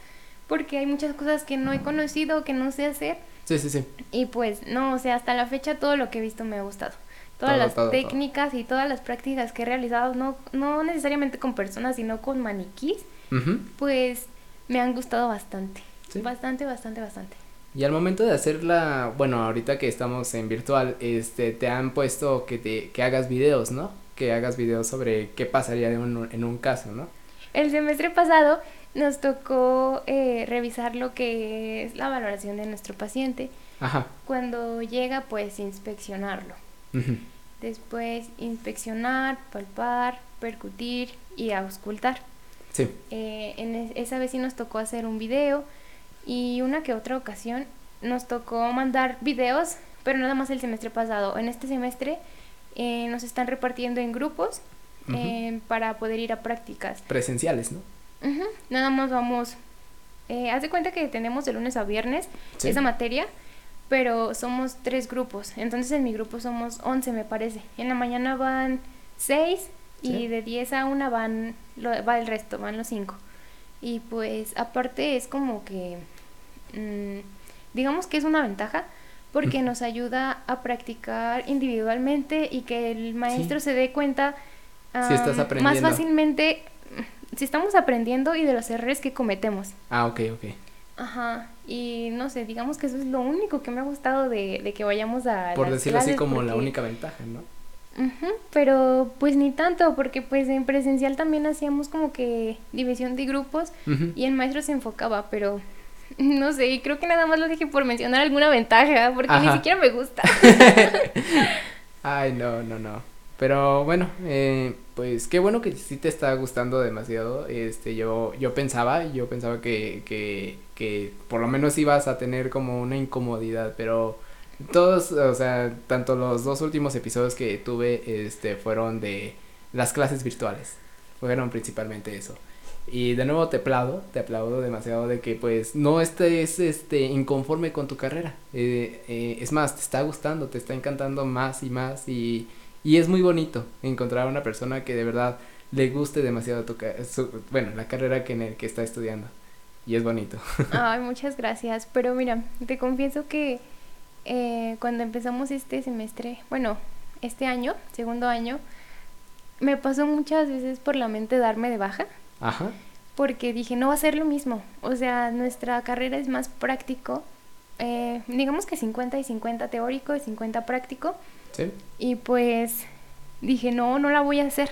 porque hay muchas cosas que no he conocido, que no sé hacer. Sí, sí, sí. Y pues no, o sea, hasta la fecha todo lo que he visto me ha gustado. Todas Todo, las todo, todo. técnicas y todas las prácticas que he realizado, no, no necesariamente con personas, sino con maniquís, Ujú. pues me han gustado bastante. Sí. Bastante, bastante, bastante. Y al momento de hacerla, bueno, ahorita que estamos en virtual, este, te han puesto que te, que hagas videos, ¿no? Que hagas videos sobre qué pasaría de un- en un caso, ¿no? El semestre pasado nos tocó eh, revisar lo que es la valoración de nuestro paciente. Ajá. Cuando llega, pues inspeccionarlo. Después inspeccionar, palpar, percutir y auscultar. Sí. Eh, en es- esa vez sí nos tocó hacer un video y una que otra ocasión nos tocó mandar videos, pero nada más el semestre pasado. En este semestre eh, nos están repartiendo en grupos eh, para poder ir a prácticas. Presenciales, ¿no? Nada más vamos. Eh, haz de cuenta que tenemos de lunes a viernes Sí. esa materia, pero somos tres grupos. Entonces en mi grupo somos 11, me parece. En la mañana van 6 y Sí. de 10 a 1 van lo- va el resto, van los 5. Y pues aparte es como que, mm, digamos que es una ventaja porque nos ayuda a practicar individualmente y que el maestro se dé cuenta Si estás am, más fácilmente si estamos aprendiendo y de los errores que cometemos. Ah, ok, ok. Ajá, y no sé, digamos que eso es lo único que me ha gustado de, de que vayamos a... Por las decirlo así como la única ventaja, ¿no? Ujú, pero pues ni tanto, porque pues en presencial también hacíamos como que división de grupos y el maestro se enfocaba, pero no sé, y creo que nada más lo dije por mencionar alguna ventaja, porque ni siquiera me gusta. Ay, no, no, no. Pero bueno, eh, pues qué bueno que sí te está gustando demasiado. Este, yo, yo pensaba, yo pensaba que, que, que por lo menos ibas a tener como una incomodidad, pero todos, o sea, tanto los dos últimos episodios que tuve, este, fueron de las clases virtuales. Fueron principalmente eso. Y de nuevo te aplaudo, te aplaudo demasiado de que pues no estés este, inconforme con tu carrera. Eh, eh, es más, te está gustando, te está encantando más y más y, y es muy bonito encontrar a una persona que de verdad le guste demasiado tu su- bueno, la carrera que, en el que está estudiando. Y es bonito. Ay, muchas gracias, pero mira, te confieso que eh, cuando empezamos este semestre, bueno, este año, segundo año, me pasó muchas veces por la mente darme de baja. Ajá. porque dije, no va a ser lo mismo. O sea, nuestra carrera es más práctico. eh, digamos que 50 y 50 teórico y 50 práctico. ¿Sí? Y pues dije, no, no la voy a hacer.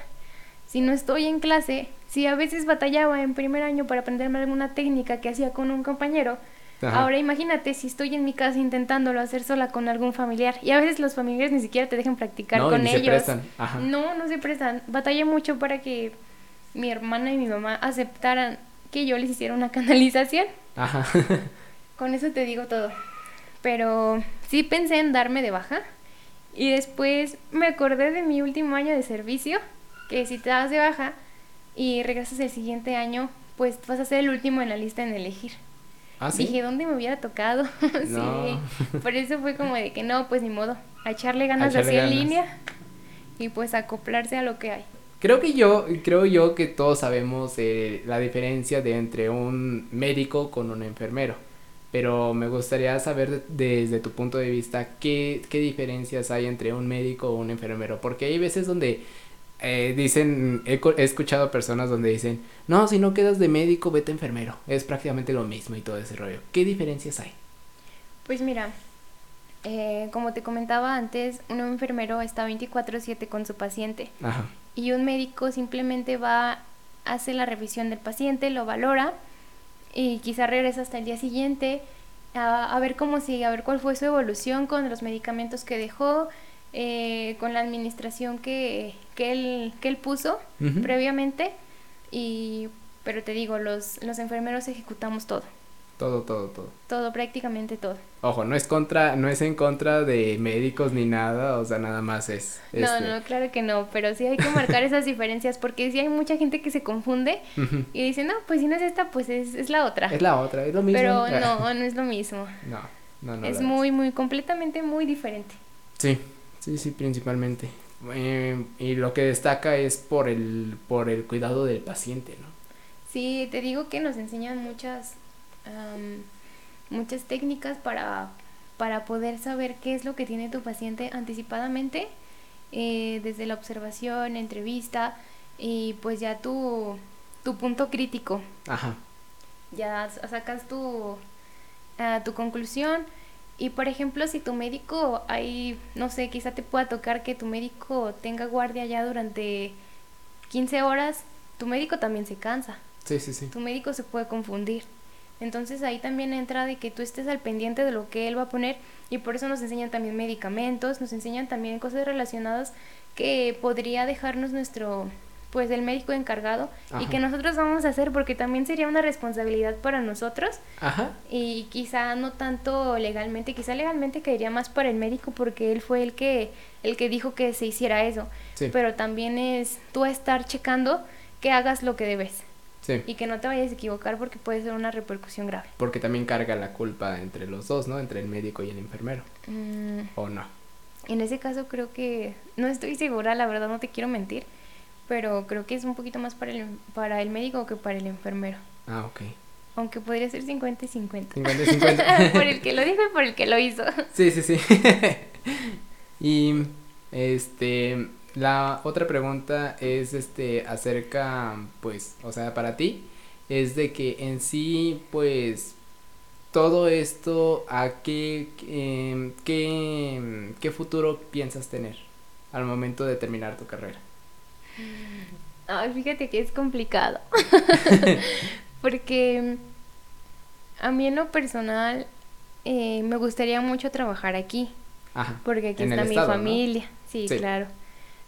Si no estoy en clase, si a veces batallaba en primer año para aprenderme alguna técnica que hacía con un compañero, Ajá. ahora imagínate si estoy en mi casa intentándolo hacer sola con algún familiar. Y a veces los familiares ni siquiera te dejan practicar No, con ni se ellos. prestan. Ajá. No, no se prestan. Batallé mucho para que mi hermana y mi mamá aceptaran que yo les hiciera una canalización. Ajá. Con eso te digo todo. Pero sí pensé en darme de baja. Y después me acordé de mi último año de servicio, que si te das de baja y regresas el siguiente año, pues vas a ser el último en la lista en elegir. ah, sí. Dije, ¿dónde me hubiera tocado? Sí. Por eso fue como de que no, pues ni modo. A echarle ganas echarle así en línea y pues acoplarse a lo que hay. Creo que yo, creo yo que todos sabemos eh, la diferencia de entre un médico con un enfermero. Pero me gustaría saber desde tu punto de vista qué, qué diferencias hay entre un médico o un enfermero. Porque hay veces donde eh, dicen, he, he, escuchado personas donde dicen, no, si no quedas de médico, vete enfermero. Es prácticamente lo mismo y todo ese rollo. ¿Qué diferencias hay? Pues mira, eh, como te comentaba antes, un enfermero está 24/7 con su paciente. Ajá. Y un médico simplemente va, hace la revisión del paciente, lo valora y quizá regresa hasta el día siguiente a, a ver cómo sigue, a ver cuál fue su evolución con los medicamentos que dejó, eh, con la administración que, que, él, que él puso previamente. Y, pero te digo, los, los enfermeros ejecutamos todo. Todo, todo, todo. Todo, prácticamente todo. Ojo, no es contra, no es en contra de médicos ni nada, o sea, nada más es. No, este no, claro que no, pero sí hay que marcar esas diferencias porque sí hay mucha gente que se confunde y dice, no, pues si no es esta, pues es, es la otra. Es la otra, es lo mismo. Pero no, no es lo mismo. No, no, no. Es muy, muy, completamente muy diferente. Sí, sí, sí, principalmente. Eh, y lo que destaca es por el, por el cuidado del paciente, ¿no? Sí, te digo que nos enseñan muchas muchas técnicas para, para poder saber qué es lo que tiene tu paciente anticipadamente, eh, desde la observación, entrevista y pues ya tu, tu punto crítico. Ajá. Ya sacas tu, ah, tu conclusión. Y por ejemplo, si tu médico, hay, no sé, quizá te pueda tocar que tu médico tenga guardia ya durante 15 horas, tu médico también se cansa. Sí, sí, sí. Tu médico se puede confundir. Entonces ahí también entra de que tú estés al pendiente de lo que él va a poner y por eso nos enseñan también medicamentos, nos enseñan también cosas relacionadas que podría dejarnos nuestro pues el médico encargado y que nosotros vamos a hacer porque también sería una responsabilidad para nosotros. Ajá. y quizá no tanto legalmente quizá legalmente caería más para el médico porque él fue el que el que dijo que se hiciera eso. Pero también es tú estar checando que hagas lo que debes y que no te vayas a equivocar porque puede ser una repercusión grave. Porque también carga la culpa entre los dos, ¿no? Entre el médico y el enfermero. Mm. ¿O no? En ese caso creo que, no estoy segura, la verdad no te quiero mentir, pero creo que es un poquito más para el, para el médico que para el enfermero. Ah, ok. Aunque podría ser 50 y 50. 50 y 50. por el que lo dijo y por el que lo hizo. Sí, sí, sí. y, este, la otra pregunta es este acerca, pues, o sea, para ti, es de que en sí, pues, todo esto, ¿a qué, em, qué, qué futuro piensas tener al momento de terminar tu carrera? Ay, fíjate que es complicado. Porque a mí en lo personal eh, me gustaría mucho trabajar aquí. Ajá. Porque aquí está mi familia. sí, claro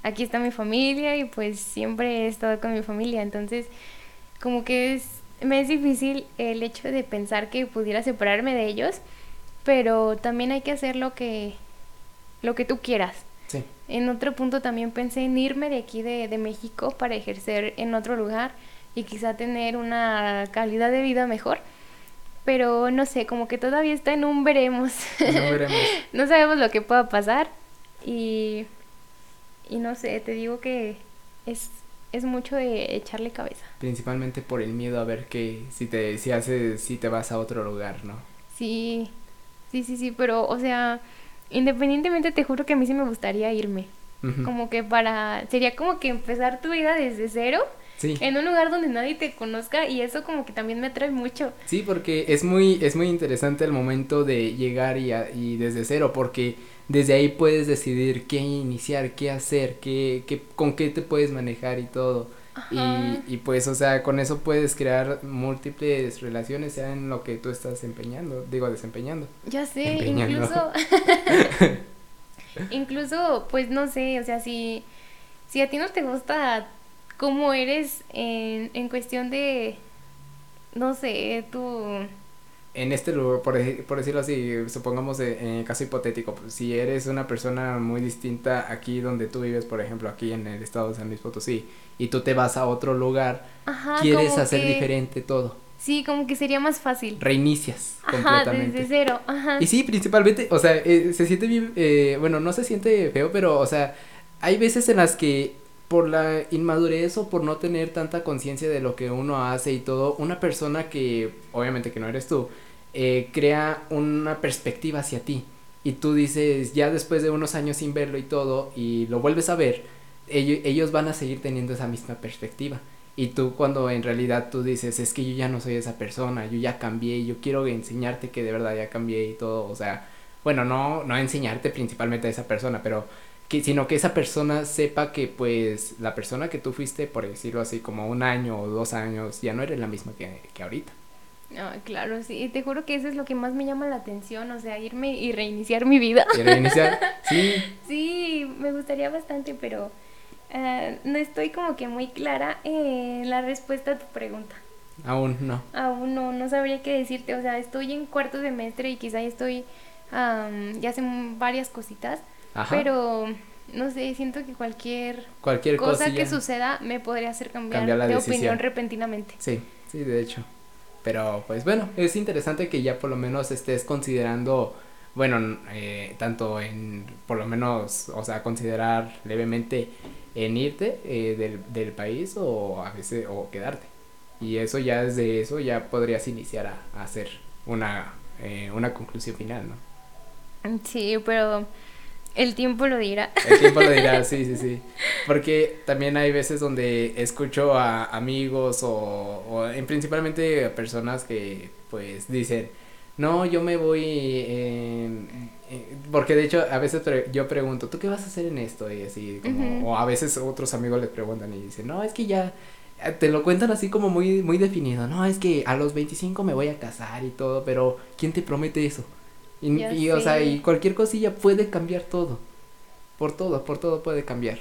aquí está mi familia y pues siempre he estado con mi familia, entonces como que es, me es difícil el hecho de pensar que pudiera separarme de ellos, pero también hay que hacer lo que, lo que tú quieras. Sí. En otro punto también pensé en irme de aquí de, de México para ejercer en otro lugar y quizá tener una calidad de vida mejor pero no sé, como que todavía está en un veremos. No veremos. no sabemos lo que pueda pasar y y no sé, te digo que es, es mucho de echarle cabeza. Principalmente por el miedo a ver que si te si haces si te vas a otro lugar, ¿no? Sí. Sí, sí, sí, pero o sea, independientemente te juro que a mí sí me gustaría irme. Como que para sería como que empezar tu vida desde cero. Sí. En un lugar donde nadie te conozca y eso como que también me atrae mucho. Sí, porque es muy es muy interesante el momento de llegar y, y desde cero porque desde ahí puedes decidir qué iniciar, qué hacer, qué, qué, con qué te puedes manejar y todo. Y, y, pues, o sea, con eso puedes crear múltiples relaciones, sea en lo que tú estás empeñando, digo, desempeñando. Ya sé, incluso, incluso, pues no sé, o sea, si, si a ti no te gusta cómo eres en, en cuestión de, no sé, tu en este lugar, por, por decirlo así, supongamos en el caso hipotético, pues, si eres una persona muy distinta aquí donde tú vives, por ejemplo, aquí en el estado de San Luis Potosí, y tú te vas a otro lugar, quieres hacer diferente todo. Sí, como que sería más fácil. Reinicias Ajá, completamente. desde cero. Ajá. Y sí, principalmente, o sea, eh, se siente bien, eh, bueno, no se siente feo, pero, o sea, hay veces en las que por la inmadurez o por no tener tanta conciencia de lo que uno hace y todo, una persona que, obviamente que no eres tú, eh, crea una perspectiva hacia ti. Y tú dices, ya después de unos años sin verlo y todo, y lo vuelves a ver, ellos, ellos van a seguir teniendo esa misma perspectiva. Y tú cuando en realidad tú dices, es que yo ya no soy esa persona, yo ya cambié, yo quiero enseñarte que de verdad ya cambié y todo, o sea, bueno, no, no enseñarte principalmente a esa persona, pero sino que esa persona sepa que pues la persona que tú fuiste, por decirlo así, como un año o dos años, ya no eres la misma que, que ahorita. No, claro, sí, te juro que eso es lo que más me llama la atención, o sea, irme y reiniciar mi vida. Y reiniciar, sí. Sí, me gustaría bastante, pero uh, no estoy como que muy clara en la respuesta a tu pregunta. Aún no. Aún no, no sabría qué decirte, o sea, estoy en cuarto semestre y quizá estoy, um, ya hacen varias cositas, pero no sé, siento que cualquier, cualquier cosa que suceda me podría hacer cambiar, de opinión repentinamente. Sí, sí, de hecho. Pero pues bueno, es interesante que ya por lo menos estés considerando, bueno, eh, tanto en, por lo menos, o sea, considerar levemente en irte eh, del, del, país o a veces, o quedarte. Y eso ya desde eso ya podrías iniciar a, hacer una, eh, una conclusión final, ¿no? Sí, pero el tiempo lo dirá. El tiempo lo dirá, sí, sí, sí. Porque también hay veces donde escucho a amigos o, o en principalmente a personas que pues dicen, no, yo me voy porque de hecho a veces yo pregunto, ¿tú qué vas a hacer en esto? Y así como, o a veces otros amigos les preguntan y dicen, no, es que ya, eh, te lo cuentan así como muy, muy definido, no, es que a los 25 me voy a casar y todo, pero ¿quién te promete eso? Y, o sea, y cualquier cosilla puede cambiar todo. Por todo, por todo puede cambiar.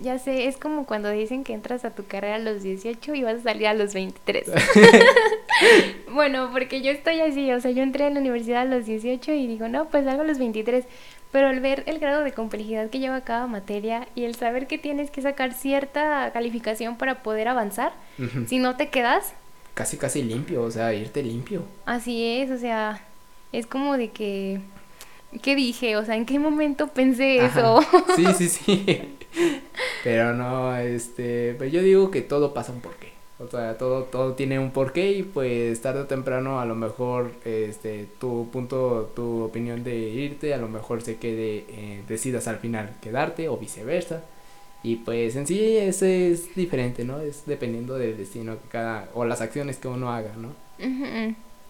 Ya sé, es como cuando dicen que entras a tu carrera a los 18 y vas a salir a los 23. bueno, porque yo estoy así, o sea, yo entré en la universidad a los 18 y digo, no, pues salgo a los 23. Pero al ver el grado de complejidad que lleva cada materia y el saber que tienes que sacar cierta calificación para poder avanzar, si no te quedas... Casi, casi limpio, o sea, irte limpio. Así es, o sea, es como de que, ¿qué dije? O sea, ¿en qué momento pensé eso? Sí, sí, sí. Pero no, este, pero yo digo que todo pasa un porqué. O sea, todo, todo tiene un porqué y pues tarde o temprano a lo mejor este tu punto, tu opinión de irte, a lo mejor se quede, eh, decidas al final quedarte o viceversa. Y pues en sí ese es diferente, ¿no? Es dependiendo del destino que cada, o las acciones que uno haga, ¿no?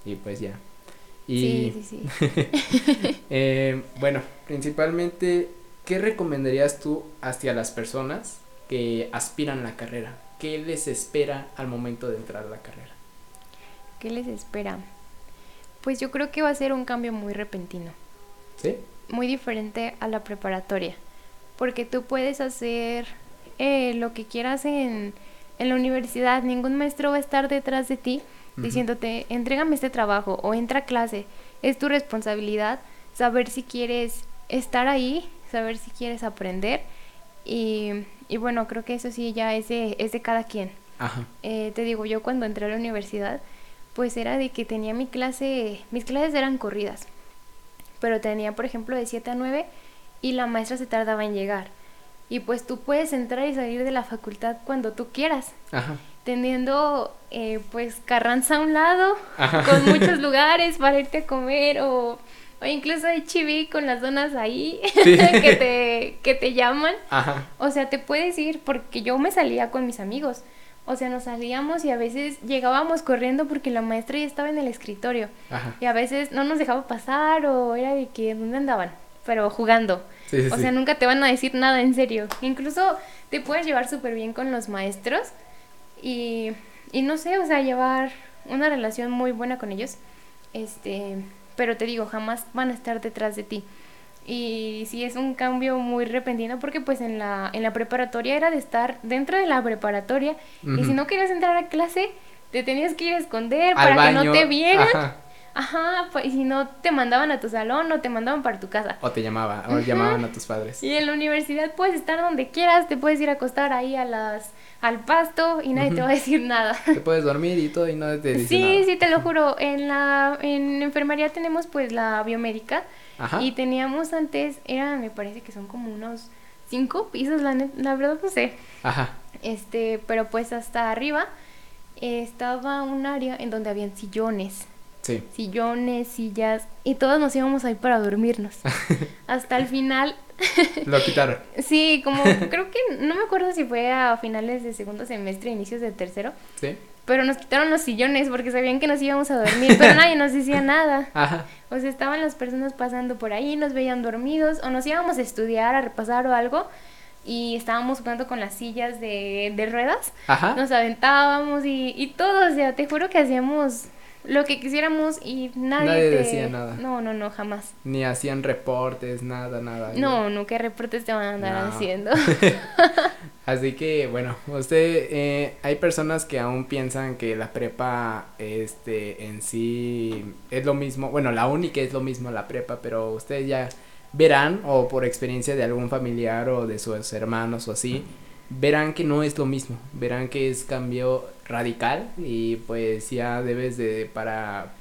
Y pues ya. Y, sí, sí, sí. eh, bueno, principalmente, ¿qué recomendarías tú hacia las personas que aspiran a la carrera? ¿Qué les espera al momento de entrar a la carrera? ¿Qué les espera? Pues yo creo que va a ser un cambio muy repentino. ¿Sí? Muy diferente a la preparatoria. Porque tú puedes hacer eh, lo que quieras en, en la universidad, ningún maestro va a estar detrás de ti diciéndote, entrégame este trabajo o entra a clase. Es tu responsabilidad saber si quieres estar ahí, saber si quieres aprender. Y, y bueno, creo que eso sí ya es de, es de cada quien. Eh, te digo, yo cuando entré a la universidad, pues era de que tenía mi clase, mis clases eran corridas, pero tenía, por ejemplo, de 7 a 9 y la maestra se tardaba en llegar. Y pues tú puedes entrar y salir de la facultad cuando tú quieras. Ajá teniendo eh, pues Carranza a un lado, con muchos lugares para irte a comer o, o incluso hay chiví con las donas ahí que, te, que te llaman. O sea, te puedes ir porque yo me salía con mis amigos. O sea, nos salíamos y a veces llegábamos corriendo porque la maestra ya estaba en el escritorio. Y a veces no nos dejaba pasar o era de que, ¿dónde andaban? Pero jugando. o sea, nunca te van a decir nada en serio. Incluso te puedes llevar súper bien con los maestros y, y no sé, o sea, llevar una relación muy buena con ellos. Este, pero te digo, jamás van a estar detrás de ti. Y sí es un cambio muy repentino porque pues en la, en la preparatoria era de estar dentro de la preparatoria y si no querías entrar a clase te tenías que ir a esconder para que no te vieran. Ajá, pues, y si no te mandaban a tu salón o te mandaban para tu casa. O te llamaban, o llamaban a tus padres. Y en la universidad puedes estar donde quieras, te puedes ir a acostar ahí a las al pasto y nadie te va a decir nada. Te puedes dormir y todo y nadie te dice sí, nada. Sí, sí, te lo juro. En la en enfermería tenemos pues la biomédica y teníamos antes, era, me parece que son como unos cinco pisos, la, la verdad no sé. Ajá. Este, pero pues hasta arriba estaba un área en donde habían sillones, Sí. sillones, sillas, y todos nos íbamos ahí para dormirnos. hasta el final, Lo quitaron. sí, como creo que, no me acuerdo si fue a finales de segundo semestre, inicios de tercero, Sí. pero nos quitaron los sillones porque sabían que nos íbamos a dormir, pero nadie nos decía nada. Ajá. O sea, estaban las personas pasando por ahí, nos veían dormidos, o nos íbamos a estudiar, a repasar o algo, y estábamos jugando con las sillas de, de ruedas, Ajá. nos aventábamos y, y todo, o sea, te juro que hacíamos lo que quisiéramos y nadie, Nadie te- decía nada. No, no, no, jamás. Ni hacían reportes, nada, nada. No, no, ¿qué reportes te van a andar No. haciendo? Así que bueno, usted, eh, hay personas que aún piensan que la prepa, este, en sí es lo mismo, bueno, la única es lo mismo la prepa, pero ustedes ya verán, o por experiencia de algún familiar o de sus hermanos o así, verán que no es lo mismo, verán que es cambio radical y pues ya debes de, para,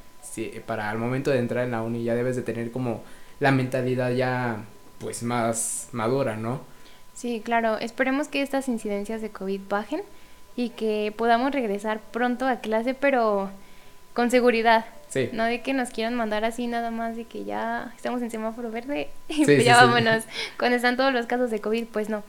para el momento de entrar en la uni ya debes de tener como la mentalidad ya pues más madura, ¿no? Sí, claro, esperemos que estas incidencias de COVID bajen y que podamos regresar pronto a clase, pero con seguridad. Sí. No de que nos quieran mandar así nada más de que ya estamos en semáforo verde y Sí, pues ya sí. vámonos. Cuando están todos los casos de COVID, pues no.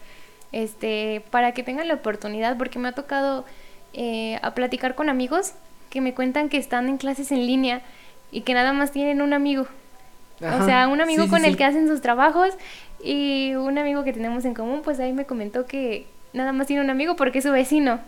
Este, para que tengan la oportunidad, porque me ha tocado eh, a platicar con amigos que me cuentan que están en clases en línea y que nada más tienen un amigo. Ajá, O sea, un amigo sí, sí, con el sí. que hacen sus trabajos y un amigo que tenemos en común, pues ahí me comentó que nada más tiene un amigo porque es su vecino.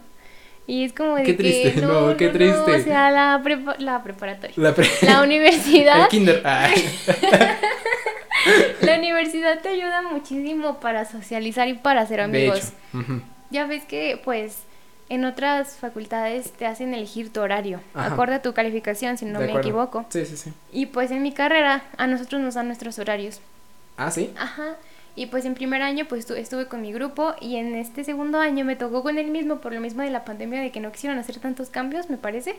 Y es como de Qué triste, que no, qué triste. o sea, la, prepa- la preparatoria. La, pre- La universidad, El kinder. Ay. la universidad te ayuda muchísimo para socializar y para hacer amigos. hecho. ujú. Ya ves que, pues, en otras facultades te hacen elegir tu horario, Ajá. acorde a tu calificación, si no De me acuerdo. equivoco. Sí, sí, sí. Y pues en mi carrera a nosotros nos dan nuestros horarios. Ah, sí. Ajá. Y pues en primer año pues tu- estuve con mi grupo y en este segundo año me tocó con el mismo por lo mismo de la pandemia de que no quisieron hacer tantos cambios, me parece.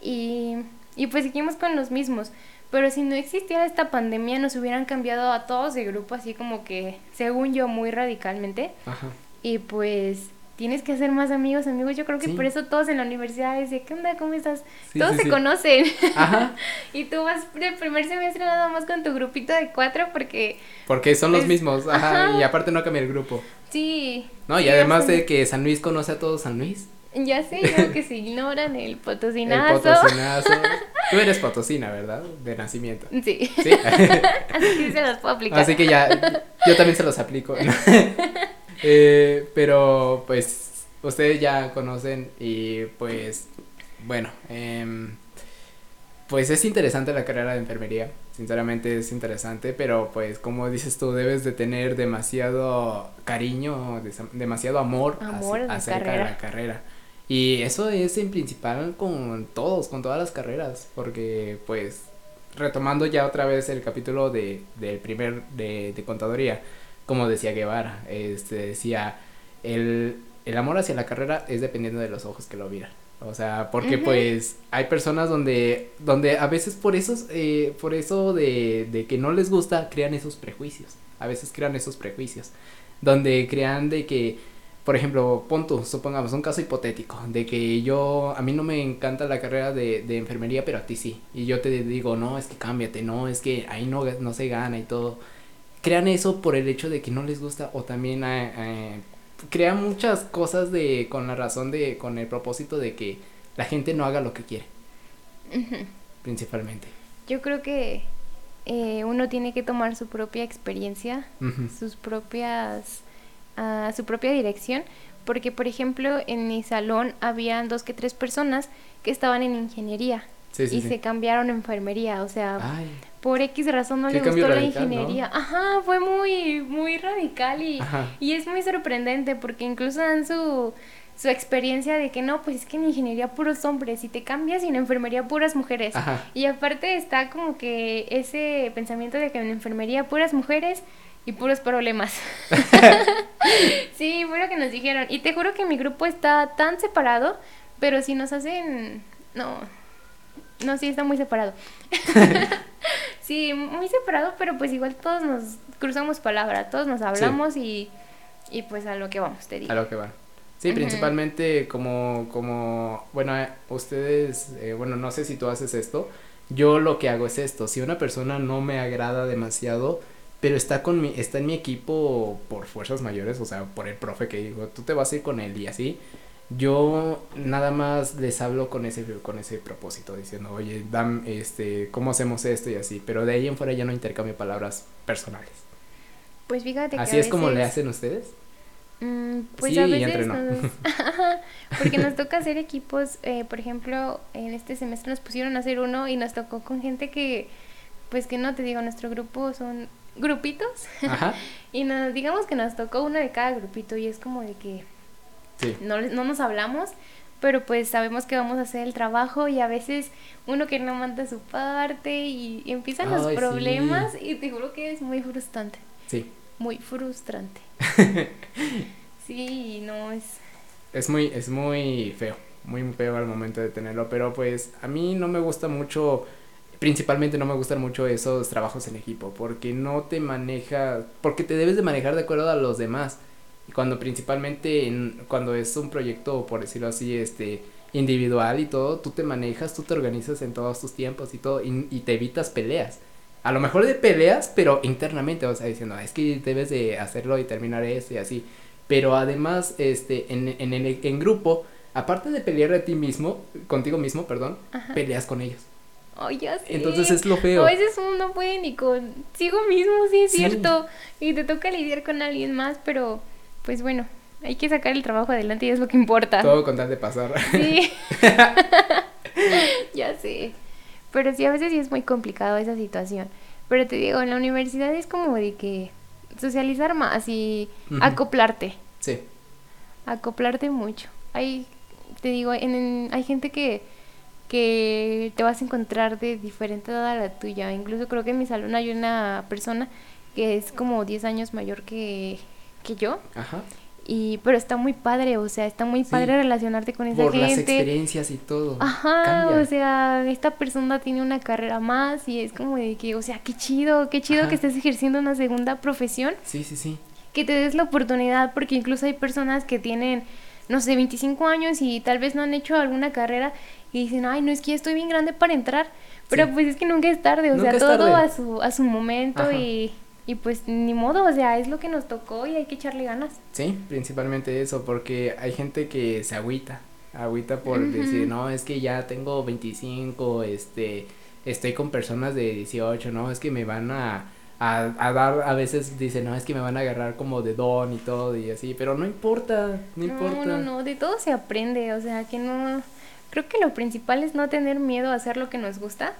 Y, y pues seguimos con los mismos. Pero si no existiera esta pandemia nos hubieran cambiado a todos de grupo así como que, según yo, muy radicalmente. Ajá. Y pues tienes que hacer más amigos, amigos. Yo creo que Sí. por eso todos en la universidad de, ¿qué onda? ¿Cómo estás? Sí, todos sí, se conocen. Ajá. y tú vas de primer semestre nada más con tu grupito de cuatro porque Porque son los mismos. Ajá. ajá. Y aparte no cambia el grupo. sí. No, y además de que San Luis conoce a todo San Luis. Ya sé, como que se ignoran el El potosinazo. potosinazo. Tú eres potosina, ¿verdad? De nacimiento. Sí. Sí. Así que se los puedo aplicar. Así que ya, yo también se los aplico. Eh, pero pues ustedes ya conocen y pues bueno, em, pues es interesante la carrera de enfermería, sinceramente es interesante, pero pues como dices tú, debes de tener demasiado cariño, demasiado amor, Amor hacia- la acerca de la carrera. Y eso es en principal con todos, con todas las carreras, porque pues retomando ya otra vez el capítulo de, del primer de, de contaduría, como decía Guevara, este decía el, el amor hacia la carrera es dependiendo de los ojos que lo miran. O sea, porque pues hay personas donde, donde a veces por esos, eh, por eso de, de que no les gusta, crean esos prejuicios. A veces crean esos prejuicios. Donde crean de que, por ejemplo, pon tú, supongamos un caso hipotético, de que yo, a mí no me encanta la carrera de, de enfermería, pero a ti sí. Y yo te digo, no, es que cámbiate, no, es que ahí no, no se gana y todo. Crean eso por el hecho de que no les gusta o también eh, eh, crean muchas cosas de con la razón de con el propósito de que la gente no haga lo que quiere principalmente Yo creo que eh, uno tiene que tomar su propia experiencia, sus propias, ah, su propia dirección, porque por ejemplo en mi salón habían dos que tres personas que estaban en ingeniería sí sí y sí se cambiaron a enfermería, o sea, ay por X razón no le gustó la ingeniería. Ajá, fue muy, muy radical y, y es muy sorprendente porque incluso dan su, su experiencia de que no, pues es que en ingeniería puros hombres y te cambias y en enfermería puras mujeres. Ajá. Y aparte está como que ese pensamiento de que en enfermería puras mujeres y puros problemas. sí, fue lo que nos dijeron. Y te juro que mi grupo está tan separado, pero si nos hacen... No, no, sí, está muy separado. sí, muy separado, pero pues igual todos nos cruzamos palabra, todos nos hablamos y, Y pues a lo que vamos, te digo. A lo que van. Sí, principalmente como, como, bueno, eh, ustedes, eh, bueno, no sé si tú haces esto, yo lo que hago es esto, si una persona no me agrada demasiado, pero está con mi, está en mi equipo por fuerzas mayores, o sea, por el profe que digo, tú te vas a ir con él y así, yo nada más les hablo con ese, con ese propósito, diciendo, oye, dam, este, ¿cómo hacemos esto y así? Pero de ahí en fuera ya no intercambio palabras personales. Pues fíjate que. ¿Así es como le hacen ustedes? Mm, pues a veces nos... porque nos toca hacer equipos, eh, por ejemplo, en este semestre nos pusieron a hacer uno y nos tocó con gente que, pues que no te digo, nuestro grupo son grupitos. Y nos digamos que nos tocó uno de cada grupito y es como de que no, no nos hablamos, pero pues sabemos que vamos a hacer el trabajo y a veces uno que no manda su parte y, empiezan los problemas y te juro que es muy frustrante. Sí. Muy frustrante. sí, no es... Es muy, es muy feo, muy feo al momento de tenerlo, pero pues a mí no me gusta mucho, principalmente no me gustan mucho esos trabajos en equipo, porque no te maneja, porque te debes de manejar de acuerdo a los demás. Y cuando principalmente, en, cuando es un proyecto, por decirlo así, este individual y todo, tú te manejas, tú te organizas en todos tus tiempos y todo, y te evitas peleas a lo mejor de peleas, pero internamente, o sea, diciendo, es que debes de hacerlo y terminar eso y así. Pero además, este, en, en, en, en grupo, aparte de pelear a ti mismo, contigo mismo, perdón, peleas con ellos. Ay, ya sé. Entonces es lo feo. A veces uno no puede ni consigo mismo, sí es cierto. Y te toca lidiar con alguien más, pero pues bueno, hay que sacar el trabajo adelante y es lo que importa. Todo con tal de pasar. Sí. ya sé. Pero sí, a veces sí es muy complicado esa situación. Pero te digo, en la universidad es como de que socializar más y acoplarte. Sí. Acoplarte mucho. Hay, te digo, en, hay gente que, que te vas a encontrar de diferente edad a la tuya. Incluso creo que en mi salón hay una persona que es como 10 años mayor que, que yo. Ajá. Y, pero está muy padre, o sea, está muy padre relacionarte con esa gente. Por las experiencias y todo. Ajá, o sea, esta persona tiene una carrera más y es como de que, o sea, qué chido, qué chido que estés ejerciendo una segunda profesión. Sí, sí, sí. Que te des la oportunidad, porque incluso hay personas que tienen, no sé, 25 años y tal vez no han hecho alguna carrera y dicen, ay, no es que ya estoy bien grande para entrar. Pero pues es que nunca es tarde, o sea, todo a su, a su momento y y pues ni modo, o sea, es lo que nos tocó y hay que echarle ganas. Sí, principalmente eso, porque hay gente que se agüita, agüita por decir, no, es que ya tengo 25, este, estoy con personas de 18, no, es que me van a, a, dar, a veces dicen, no, es que me van a agarrar como de don y todo y así, pero no importa, no, importa. No, no, no, de todo se aprende, o sea, que no, creo que lo principal es no tener miedo a hacer lo que nos gusta.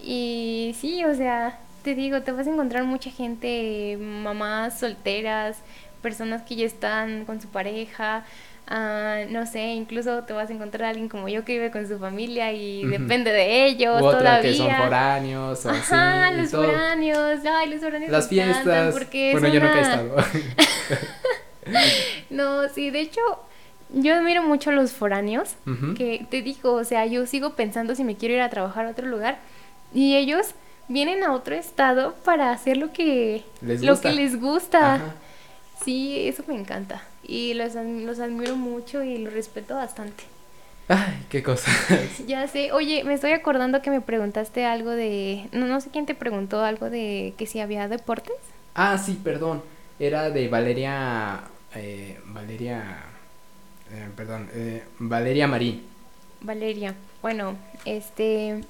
Y sí, o sea, te digo, te vas a encontrar mucha gente, mamás solteras, personas que ya están con su pareja, ah, no sé, incluso te vas a encontrar a alguien como yo que vive con su familia y depende de ellos U otra que son foráneos o Ajá, los foráneos, ay, los foráneos Las fiestas, porque bueno, yo nunca he estado. no, sí, de hecho, yo admiro mucho a los foráneos, que te digo, o sea, yo sigo pensando si me quiero ir a trabajar a otro lugar y ellos vienen a otro estado para hacer lo que les gusta. Lo que les gusta. Sí, eso me encanta. Y los, los admiro mucho y los respeto bastante. Ay, qué cosa. Ya sé. Oye, me estoy acordando que me preguntaste algo de... No, no sé quién te preguntó algo de que si había deportes. Ah, sí, perdón. Era de Valeria... Eh, Valeria... Eh, perdón. Eh, Valeria Marín. Valeria. Bueno, este...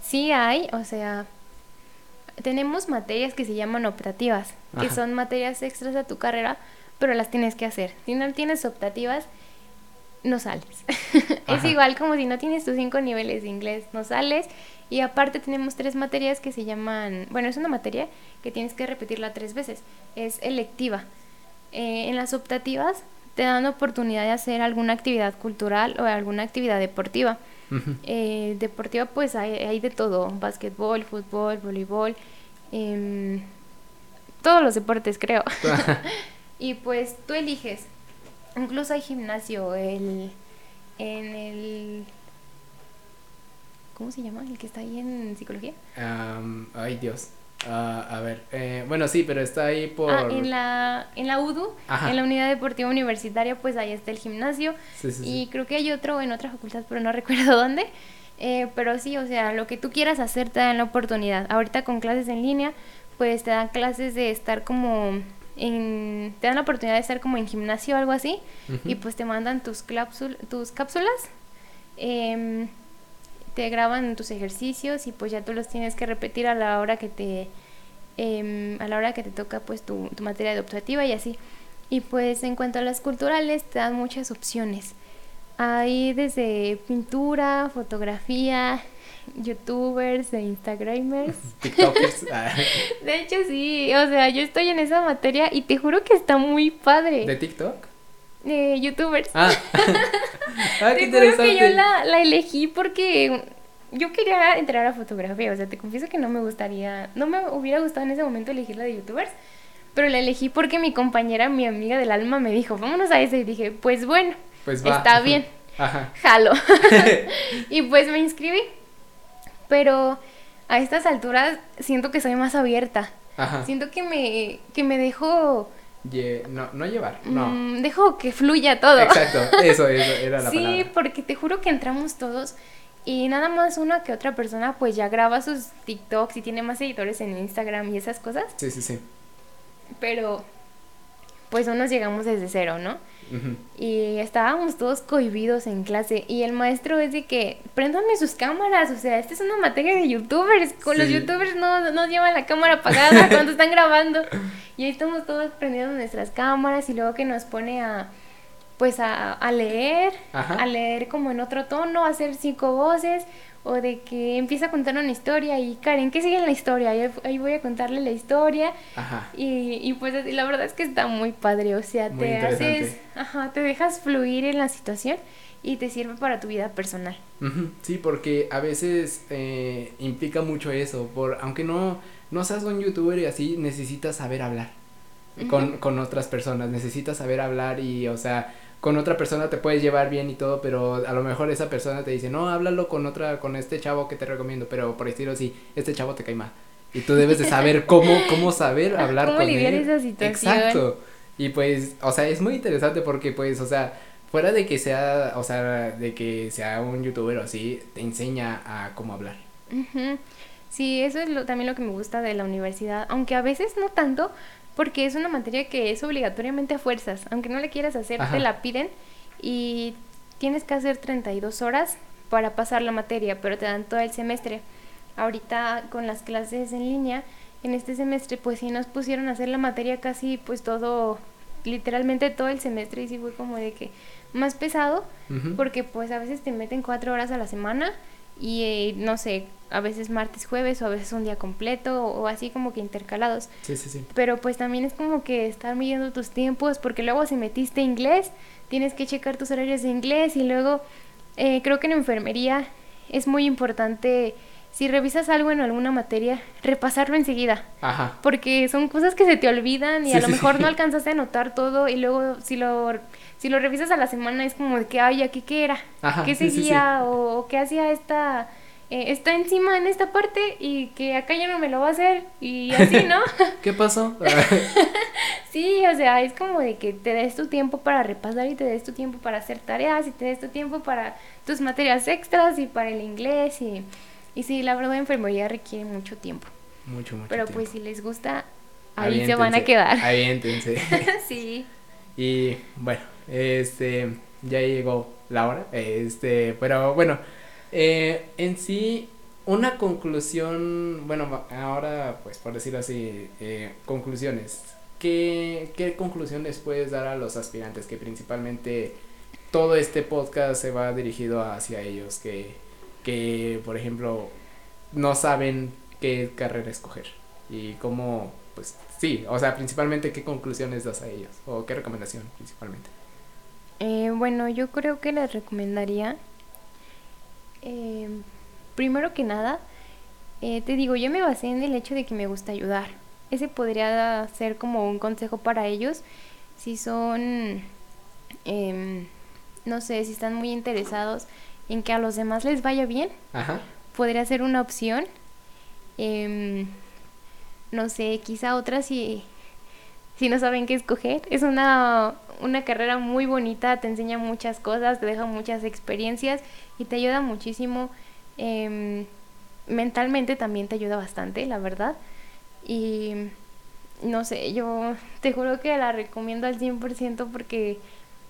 Sí hay, o sea, tenemos materias que se llaman optativas, que son materias extras a tu carrera, pero las tienes que hacer. Si no tienes optativas, no sales. es igual como si no tienes tus cinco niveles de inglés, no sales. Y aparte tenemos tres materias que se llaman, bueno, es una materia que tienes que repetirla tres veces, es electiva. Eh, en las optativas te dan oportunidad de hacer alguna actividad cultural o alguna actividad deportiva. Eh, deportiva pues hay, de todo, básquetbol, fútbol, voleibol, em, todos los deportes creo. y pues tú eliges, incluso hay gimnasio, el, en el... ¿Cómo se llama? El que está ahí en psicología. ay Dios. Ah, a ver, eh, bueno, sí, pero está ahí por... Ah, en la, en la UDU, en la Unidad Deportiva Universitaria, pues ahí está el gimnasio. Sí, sí, y creo que hay otro en otra facultad, pero no recuerdo dónde. Eh, pero sí, o sea, lo que tú quieras hacer te dan la oportunidad. Ahorita con clases en línea, pues te dan clases de estar como en... Te dan la oportunidad de estar como en gimnasio o algo así. Y pues te mandan tus, tus cápsulas. Eh, te graban tus ejercicios y pues ya tú los tienes que repetir a la hora que te em, a la hora que te toca pues tu, tu materia adoptativa y así y pues en cuanto a las culturales te dan muchas opciones hay desde pintura fotografía youtubers e instagramers. Tiktokers. De hecho sí o sea yo estoy en esa materia y te juro que está muy padre. De tiktok de youtubers. Ah, ah qué interesante. que yo la, la elegí porque yo quería entrar a fotografía, o sea, te confieso que no me gustaría, no me hubiera gustado en ese momento elegir la de youtubers, pero la elegí porque mi compañera, mi amiga del alma me dijo, vámonos a ese y dije, pues bueno, pues está bien, Ajá. jalo. y pues me inscribí, pero a estas alturas siento que soy más abierta. Ajá. Siento que me, que me dejo... no, no llevar, no. Mm, dejo que fluya todo. Exacto, eso, eso era la palabra. Sí, porque te juro que entramos todos y nada más una que otra persona pues ya graba sus TikToks y tiene más seguidores en Instagram y esas cosas. Sí, sí, sí. Pero pues no nos llegamos desde cero, ¿no? Y estábamos todos cohibidos en clase. Y el maestro es de que préndanme sus cámaras, o sea, esta es una materia de youtubers, con los youtubers no, no llevan la cámara apagada cuando están grabando. Y ahí estamos todos prendiendo nuestras cámaras y luego que nos pone a pues a, a leer, a leer como en otro tono, a hacer cinco voces, o de que empieza a contar una historia y Karen, ¿qué sigue en la historia? Ahí, voy a contarle la historia. Ajá. Y, y pues la verdad es que está muy padre, o sea, te haces, ajá, te dejas fluir en la situación y te sirve para tu vida personal. Sí, porque a veces eh, implica mucho eso, por aunque no, no seas un youtuber y así, necesitas saber hablar con, con otras personas, necesitas saber hablar y, o sea, con otra persona te puedes llevar bien y todo, pero a lo mejor esa persona te dice, no, háblalo con otra, con este chavo que te recomiendo, pero por decirlo así, este chavo te cae mal. Y tú debes de saber cómo, cómo saber hablar ¿Cómo con lidiar esa situación? Exacto. Y pues, o sea, es muy interesante porque pues, o sea, fuera de que sea, o sea, de que sea un youtuber o así, te enseña a cómo hablar. Sí, eso es lo, también lo que me gusta de la universidad, aunque a veces no tanto, porque es una materia que es obligatoriamente a fuerzas, aunque no le quieras hacer, te la piden y tienes que hacer 32 horas para pasar la materia, pero te dan todo el semestre. Ahorita con las clases en línea, en este semestre pues sí nos pusieron a hacer la materia casi pues todo, literalmente todo el semestre y sí fue como de que más pesado, porque pues a veces te meten cuatro horas a la semana y eh, no sé, a veces martes, jueves o a veces un día completo o, así como que intercalados. Sí, sí, sí. Pero pues también es como que estar midiendo tus tiempos porque luego si metiste inglés, tienes que checar tus horarios de inglés y luego eh, creo que en enfermería es muy importante si revisas algo en alguna materia, repasarlo enseguida. Ajá. Porque son cosas que se te olvidan y a lo mejor no alcanzaste a notar todo y luego si lo si lo revisas a la semana es como de que, ay, aquí qué era, qué seguía o, qué hacía esta eh, está encima en esta parte y que acá ya no me lo va a hacer y así, ¿no? ¿Qué pasó? sí, o sea, es como de que te des tu tiempo para repasar y te des tu tiempo para hacer tareas y te des tu tiempo para tus materias extras y para el inglés y, y sí, la verdad enfermería requiere mucho tiempo. Mucho, mucho Pero pues si les gusta, ahí se van a quedar. Aviéntense. sí. Y bueno, este, ya llegó la hora, este, pero bueno eh, en sí, una conclusión, bueno, ahora pues por decirlo así, eh, conclusiones. ¿Qué, ¿Qué conclusiones puedes dar a los aspirantes que principalmente todo este podcast se va dirigido hacia ellos que, que por ejemplo no saben qué carrera escoger y cómo pues sí o sea principalmente qué conclusiones das a ellos o qué recomendación principalmente eh, bueno yo creo que les recomendaría eh, primero que nada, eh, te digo, yo me basé en el hecho de que me gusta ayudar. Ese podría ser como un consejo para ellos si son, em, no sé, si están muy interesados en que a los demás les vaya bien. Podría ser una opción. Em, no sé, quizá otras si, si no saben qué escoger. Es una, una carrera muy bonita, te enseña muchas cosas, te deja muchas experiencias y te ayuda muchísimo. Em, mentalmente también te ayuda bastante, la verdad. Y no sé, yo te juro que la recomiendo al 100% porque,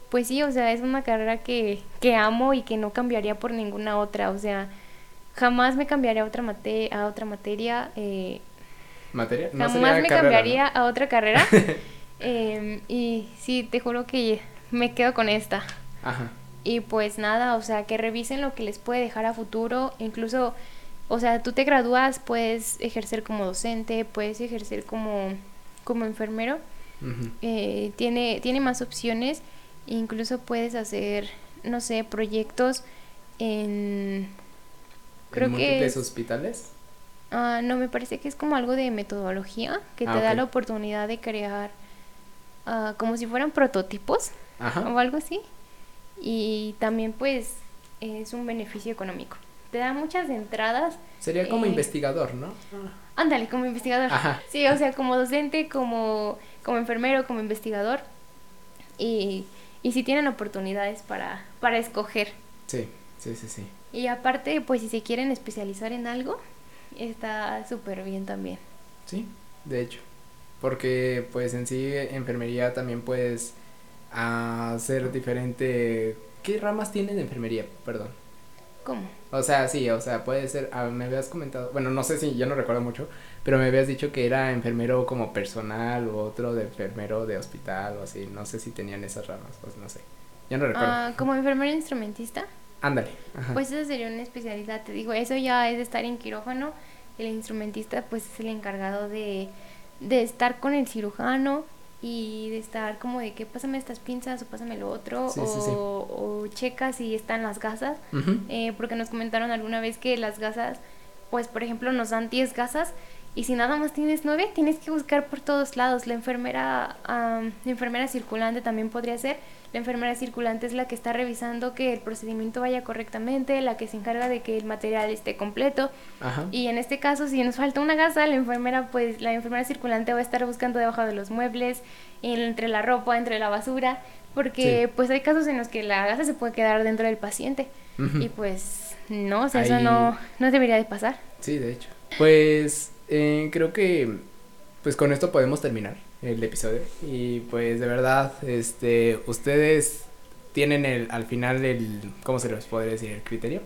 pues sí, o sea, es una carrera que, que amo y que no cambiaría por ninguna otra. O sea, jamás me cambiaría a otra, mate a otra materia. Eh, ¿Materia? jamás me cambiaría a otra carrera. Em, y sí, te juro que me quedo con esta. Ajá. Y pues nada, o sea, que revisen lo que les puede dejar a futuro, incluso, o sea, tú te gradúas, puedes ejercer como docente, puedes ejercer como, como enfermero, eh, tiene, tiene más opciones, incluso puedes hacer, no sé, proyectos en... Creo ¿En múltiples hospitales? Ah, no, me parece que es como algo de metodología, que ah, te da la oportunidad de crear uh, como si fueran prototipos o algo así y también pues es un beneficio económico. Te da muchas entradas. Sería como eh, investigador, ¿no? Ándale, como investigador. Sí, o sea, como docente, como, como enfermero, como investigador. Y, y si tienen oportunidades para, para escoger. Sí, sí, sí, sí. Y aparte, pues si se quieren especializar en algo, está súper bien también. Sí, de hecho. Porque pues en sí enfermería también puedes a ser diferente. ¿Qué ramas tiene de enfermería? Perdón. ¿Cómo? O sea, sí, o sea, puede ser, ah, me habías comentado, bueno, no sé si, ya no recuerdo mucho, pero me habías dicho que era enfermero como personal o otro de enfermero de hospital o así, no sé si tenían esas ramas, pues no sé, ya no recuerdo. Ah, como enfermero instrumentista. Ándale. Pues eso sería una especialidad, te digo, eso ya es de estar en quirófano, el instrumentista pues es el encargado de, de estar con el cirujano, y de estar como de que pásame estas pinzas o pásame lo otro o, checa si están las gasas eh, porque nos comentaron alguna vez que las gasas pues por ejemplo nos dan 10 gasas y si nada más tienes 9 tienes que buscar por todos lados la enfermera la enfermera circulante también podría ser la enfermera circulante es la que está revisando que el procedimiento vaya correctamente, la que se encarga de que el material esté completo. Y en este caso, si nos falta una gasa, la enfermera, pues la enfermera circulante va a estar buscando debajo de los muebles, entre la ropa, entre la basura, porque pues hay casos en los que la gasa se puede quedar dentro del paciente. Y pues no, o sea, eso no, no debería de pasar. Sí, de hecho. Pues eh, creo que pues con esto podemos terminar el episodio. Y pues de verdad, este, ustedes tienen el, al final el, ¿cómo se les puede decir? El criterio.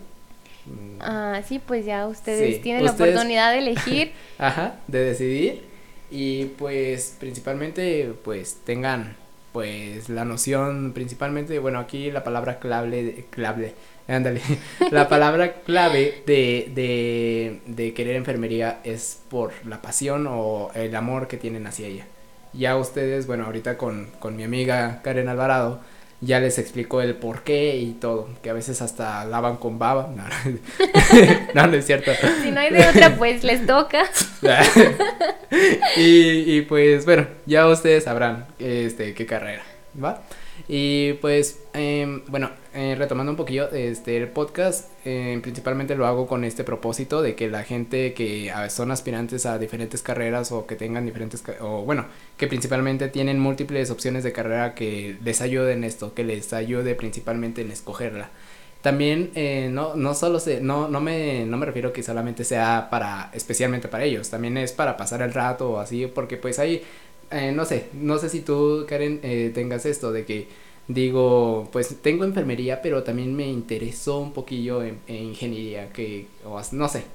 Mm. Ah, sí, pues ya ustedes tienen la oportunidad de elegir. Ajá, de decidir. Y pues principalmente pues tengan pues la noción principalmente, bueno, aquí la palabra clave, clave, ándale, la palabra clave de, de, de querer enfermería es por la pasión o el amor que tienen hacia ella. Ya ustedes, bueno, ahorita con, con mi amiga Karen Alvarado, ya les explicó el por qué y todo, que a veces hasta lavan con baba. No, no, es cierto. Si no hay de otra, pues les toca. y, y pues bueno, ya ustedes sabrán este qué carrera, ¿va? Y pues, eh, bueno, eh, retomando un poquillo, este, el podcast eh, principalmente lo hago con este propósito de que la gente que son aspirantes a diferentes carreras o que tengan diferentes, o bueno, que principalmente tienen múltiples opciones de carrera que les ayude en esto, que les ayude principalmente en escogerla. También eh, no, no solo se, no, no, me, no me refiero que solamente sea para, especialmente para ellos, también es para pasar el rato o así, porque pues hay eh, no sé, no sé si tú, Karen, eh, tengas esto de que digo, pues tengo enfermería, pero también me interesó un poquillo en, ingeniería, que, o, no sé,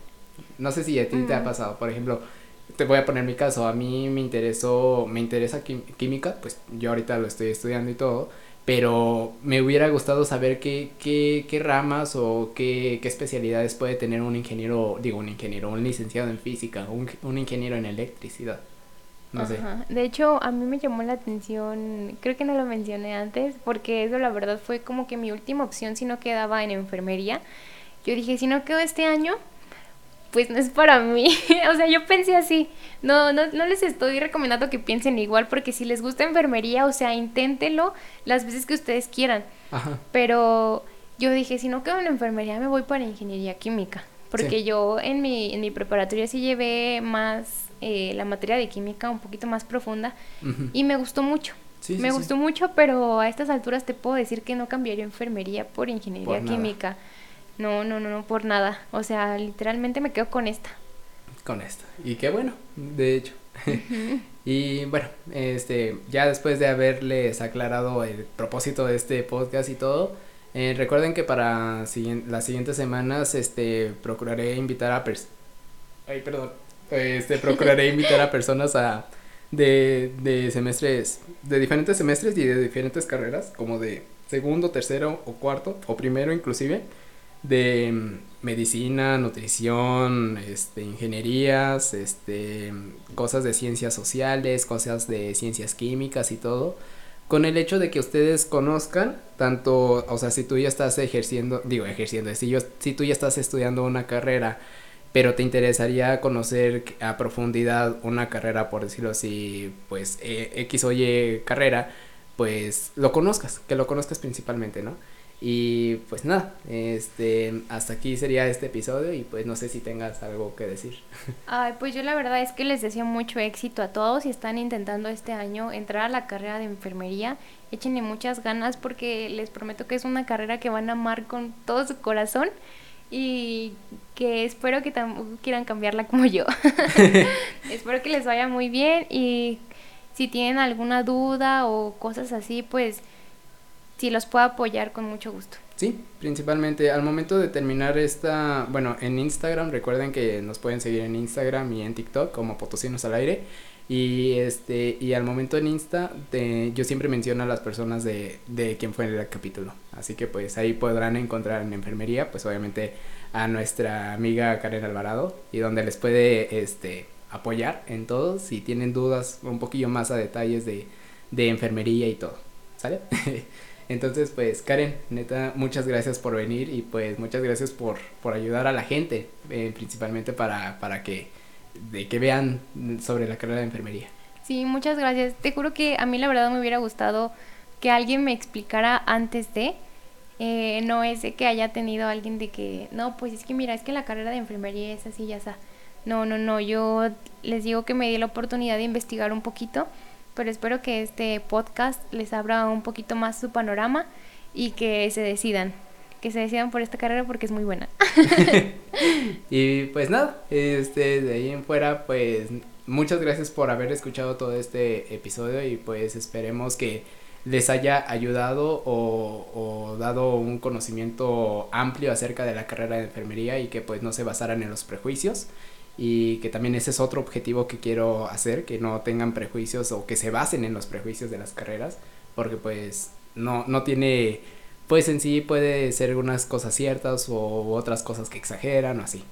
no sé si a ti te ha pasado, por ejemplo, te voy a poner mi caso, a mí me interesó, me interesa química, pues yo ahorita lo estoy estudiando y todo, pero me hubiera gustado saber qué, qué, qué ramas o qué, qué, especialidades puede tener un ingeniero, digo un ingeniero, un licenciado en física, un, un ingeniero en electricidad. No sé. De hecho, a mí me llamó la atención, creo que no lo mencioné antes, porque eso la verdad fue como que mi última opción si no quedaba en enfermería. Yo dije, si no quedo este año, pues no es para mí. o sea, yo pensé así. No, no, no les estoy recomendando que piensen igual, porque si les gusta enfermería, o sea, inténtenlo las veces que ustedes quieran. Pero yo dije, si no quedo en enfermería, me voy para ingeniería química porque yo en mi, en mi preparatoria sí llevé más eh, la materia de química un poquito más profunda y me gustó mucho. me gustó mucho, pero a estas alturas te puedo decir que no cambiaría enfermería por ingeniería química. No, no, no, no, por nada. O sea, literalmente me quedo con esta. Con esta. Y qué bueno, de hecho. y bueno, este, ya después de haberles aclarado el propósito de este podcast y todo, eh, recuerden que para las siguientes semanas, este, procuraré invitar a Ay, perdón. Este, procuraré invitar a personas a de, de semestres, de diferentes semestres y de diferentes carreras, como de segundo, tercero o cuarto, o primero inclusive, de mm, medicina, nutrición, este, ingenierías, este, cosas de ciencias sociales, cosas de ciencias químicas y todo, con el hecho de que ustedes conozcan tanto, o sea, si tú ya estás ejerciendo, digo ejerciendo, si, yo, si tú ya estás estudiando una carrera, pero te interesaría conocer a profundidad una carrera, por decirlo así, pues eh, X o Y carrera, pues lo conozcas, que lo conozcas principalmente, ¿no? Y pues nada, este, hasta aquí sería este episodio y pues no sé si tengas algo que decir. Ay, pues yo la verdad es que les deseo mucho éxito a todos si están intentando este año entrar a la carrera de enfermería. Échenle muchas ganas porque les prometo que es una carrera que van a amar con todo su corazón y que espero que tampoco quieran cambiarla como yo. espero que les vaya muy bien y si tienen alguna duda o cosas así, pues si los puedo apoyar con mucho gusto. Sí, principalmente al momento de terminar esta, bueno, en Instagram, recuerden que nos pueden seguir en Instagram y en TikTok como Potosinos al aire. Y este, y al momento en Insta, de, yo siempre menciono a las personas de, de quién fue el capítulo. Así que pues ahí podrán encontrar en enfermería, pues obviamente a nuestra amiga Karen Alvarado y donde les puede este apoyar en todo si tienen dudas un poquillo más a detalles de, de enfermería y todo. ¿Sale? Entonces, pues, Karen, neta, muchas gracias por venir y pues muchas gracias por, por ayudar a la gente, eh, principalmente para, para que de que vean sobre la carrera de enfermería. Sí, muchas gracias. Te juro que a mí la verdad me hubiera gustado que alguien me explicara antes de, eh, no es que haya tenido alguien de que, no, pues es que mira, es que la carrera de enfermería es así, ya está. No, no, no, yo les digo que me di la oportunidad de investigar un poquito, pero espero que este podcast les abra un poquito más su panorama y que se decidan que se decidan por esta carrera porque es muy buena. y pues nada, este, de ahí en fuera, pues muchas gracias por haber escuchado todo este episodio y pues esperemos que les haya ayudado o, dado un conocimiento amplio acerca de la carrera de enfermería y que pues no se basaran en los prejuicios y que también ese es otro objetivo que quiero hacer, que no tengan prejuicios o que se basen en los prejuicios de las carreras, porque pues no, no tiene pues en sí puede ser unas cosas ciertas o otras cosas que exageran o así.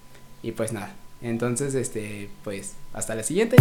Y pues nada. Entonces, este, pues hasta la siguiente.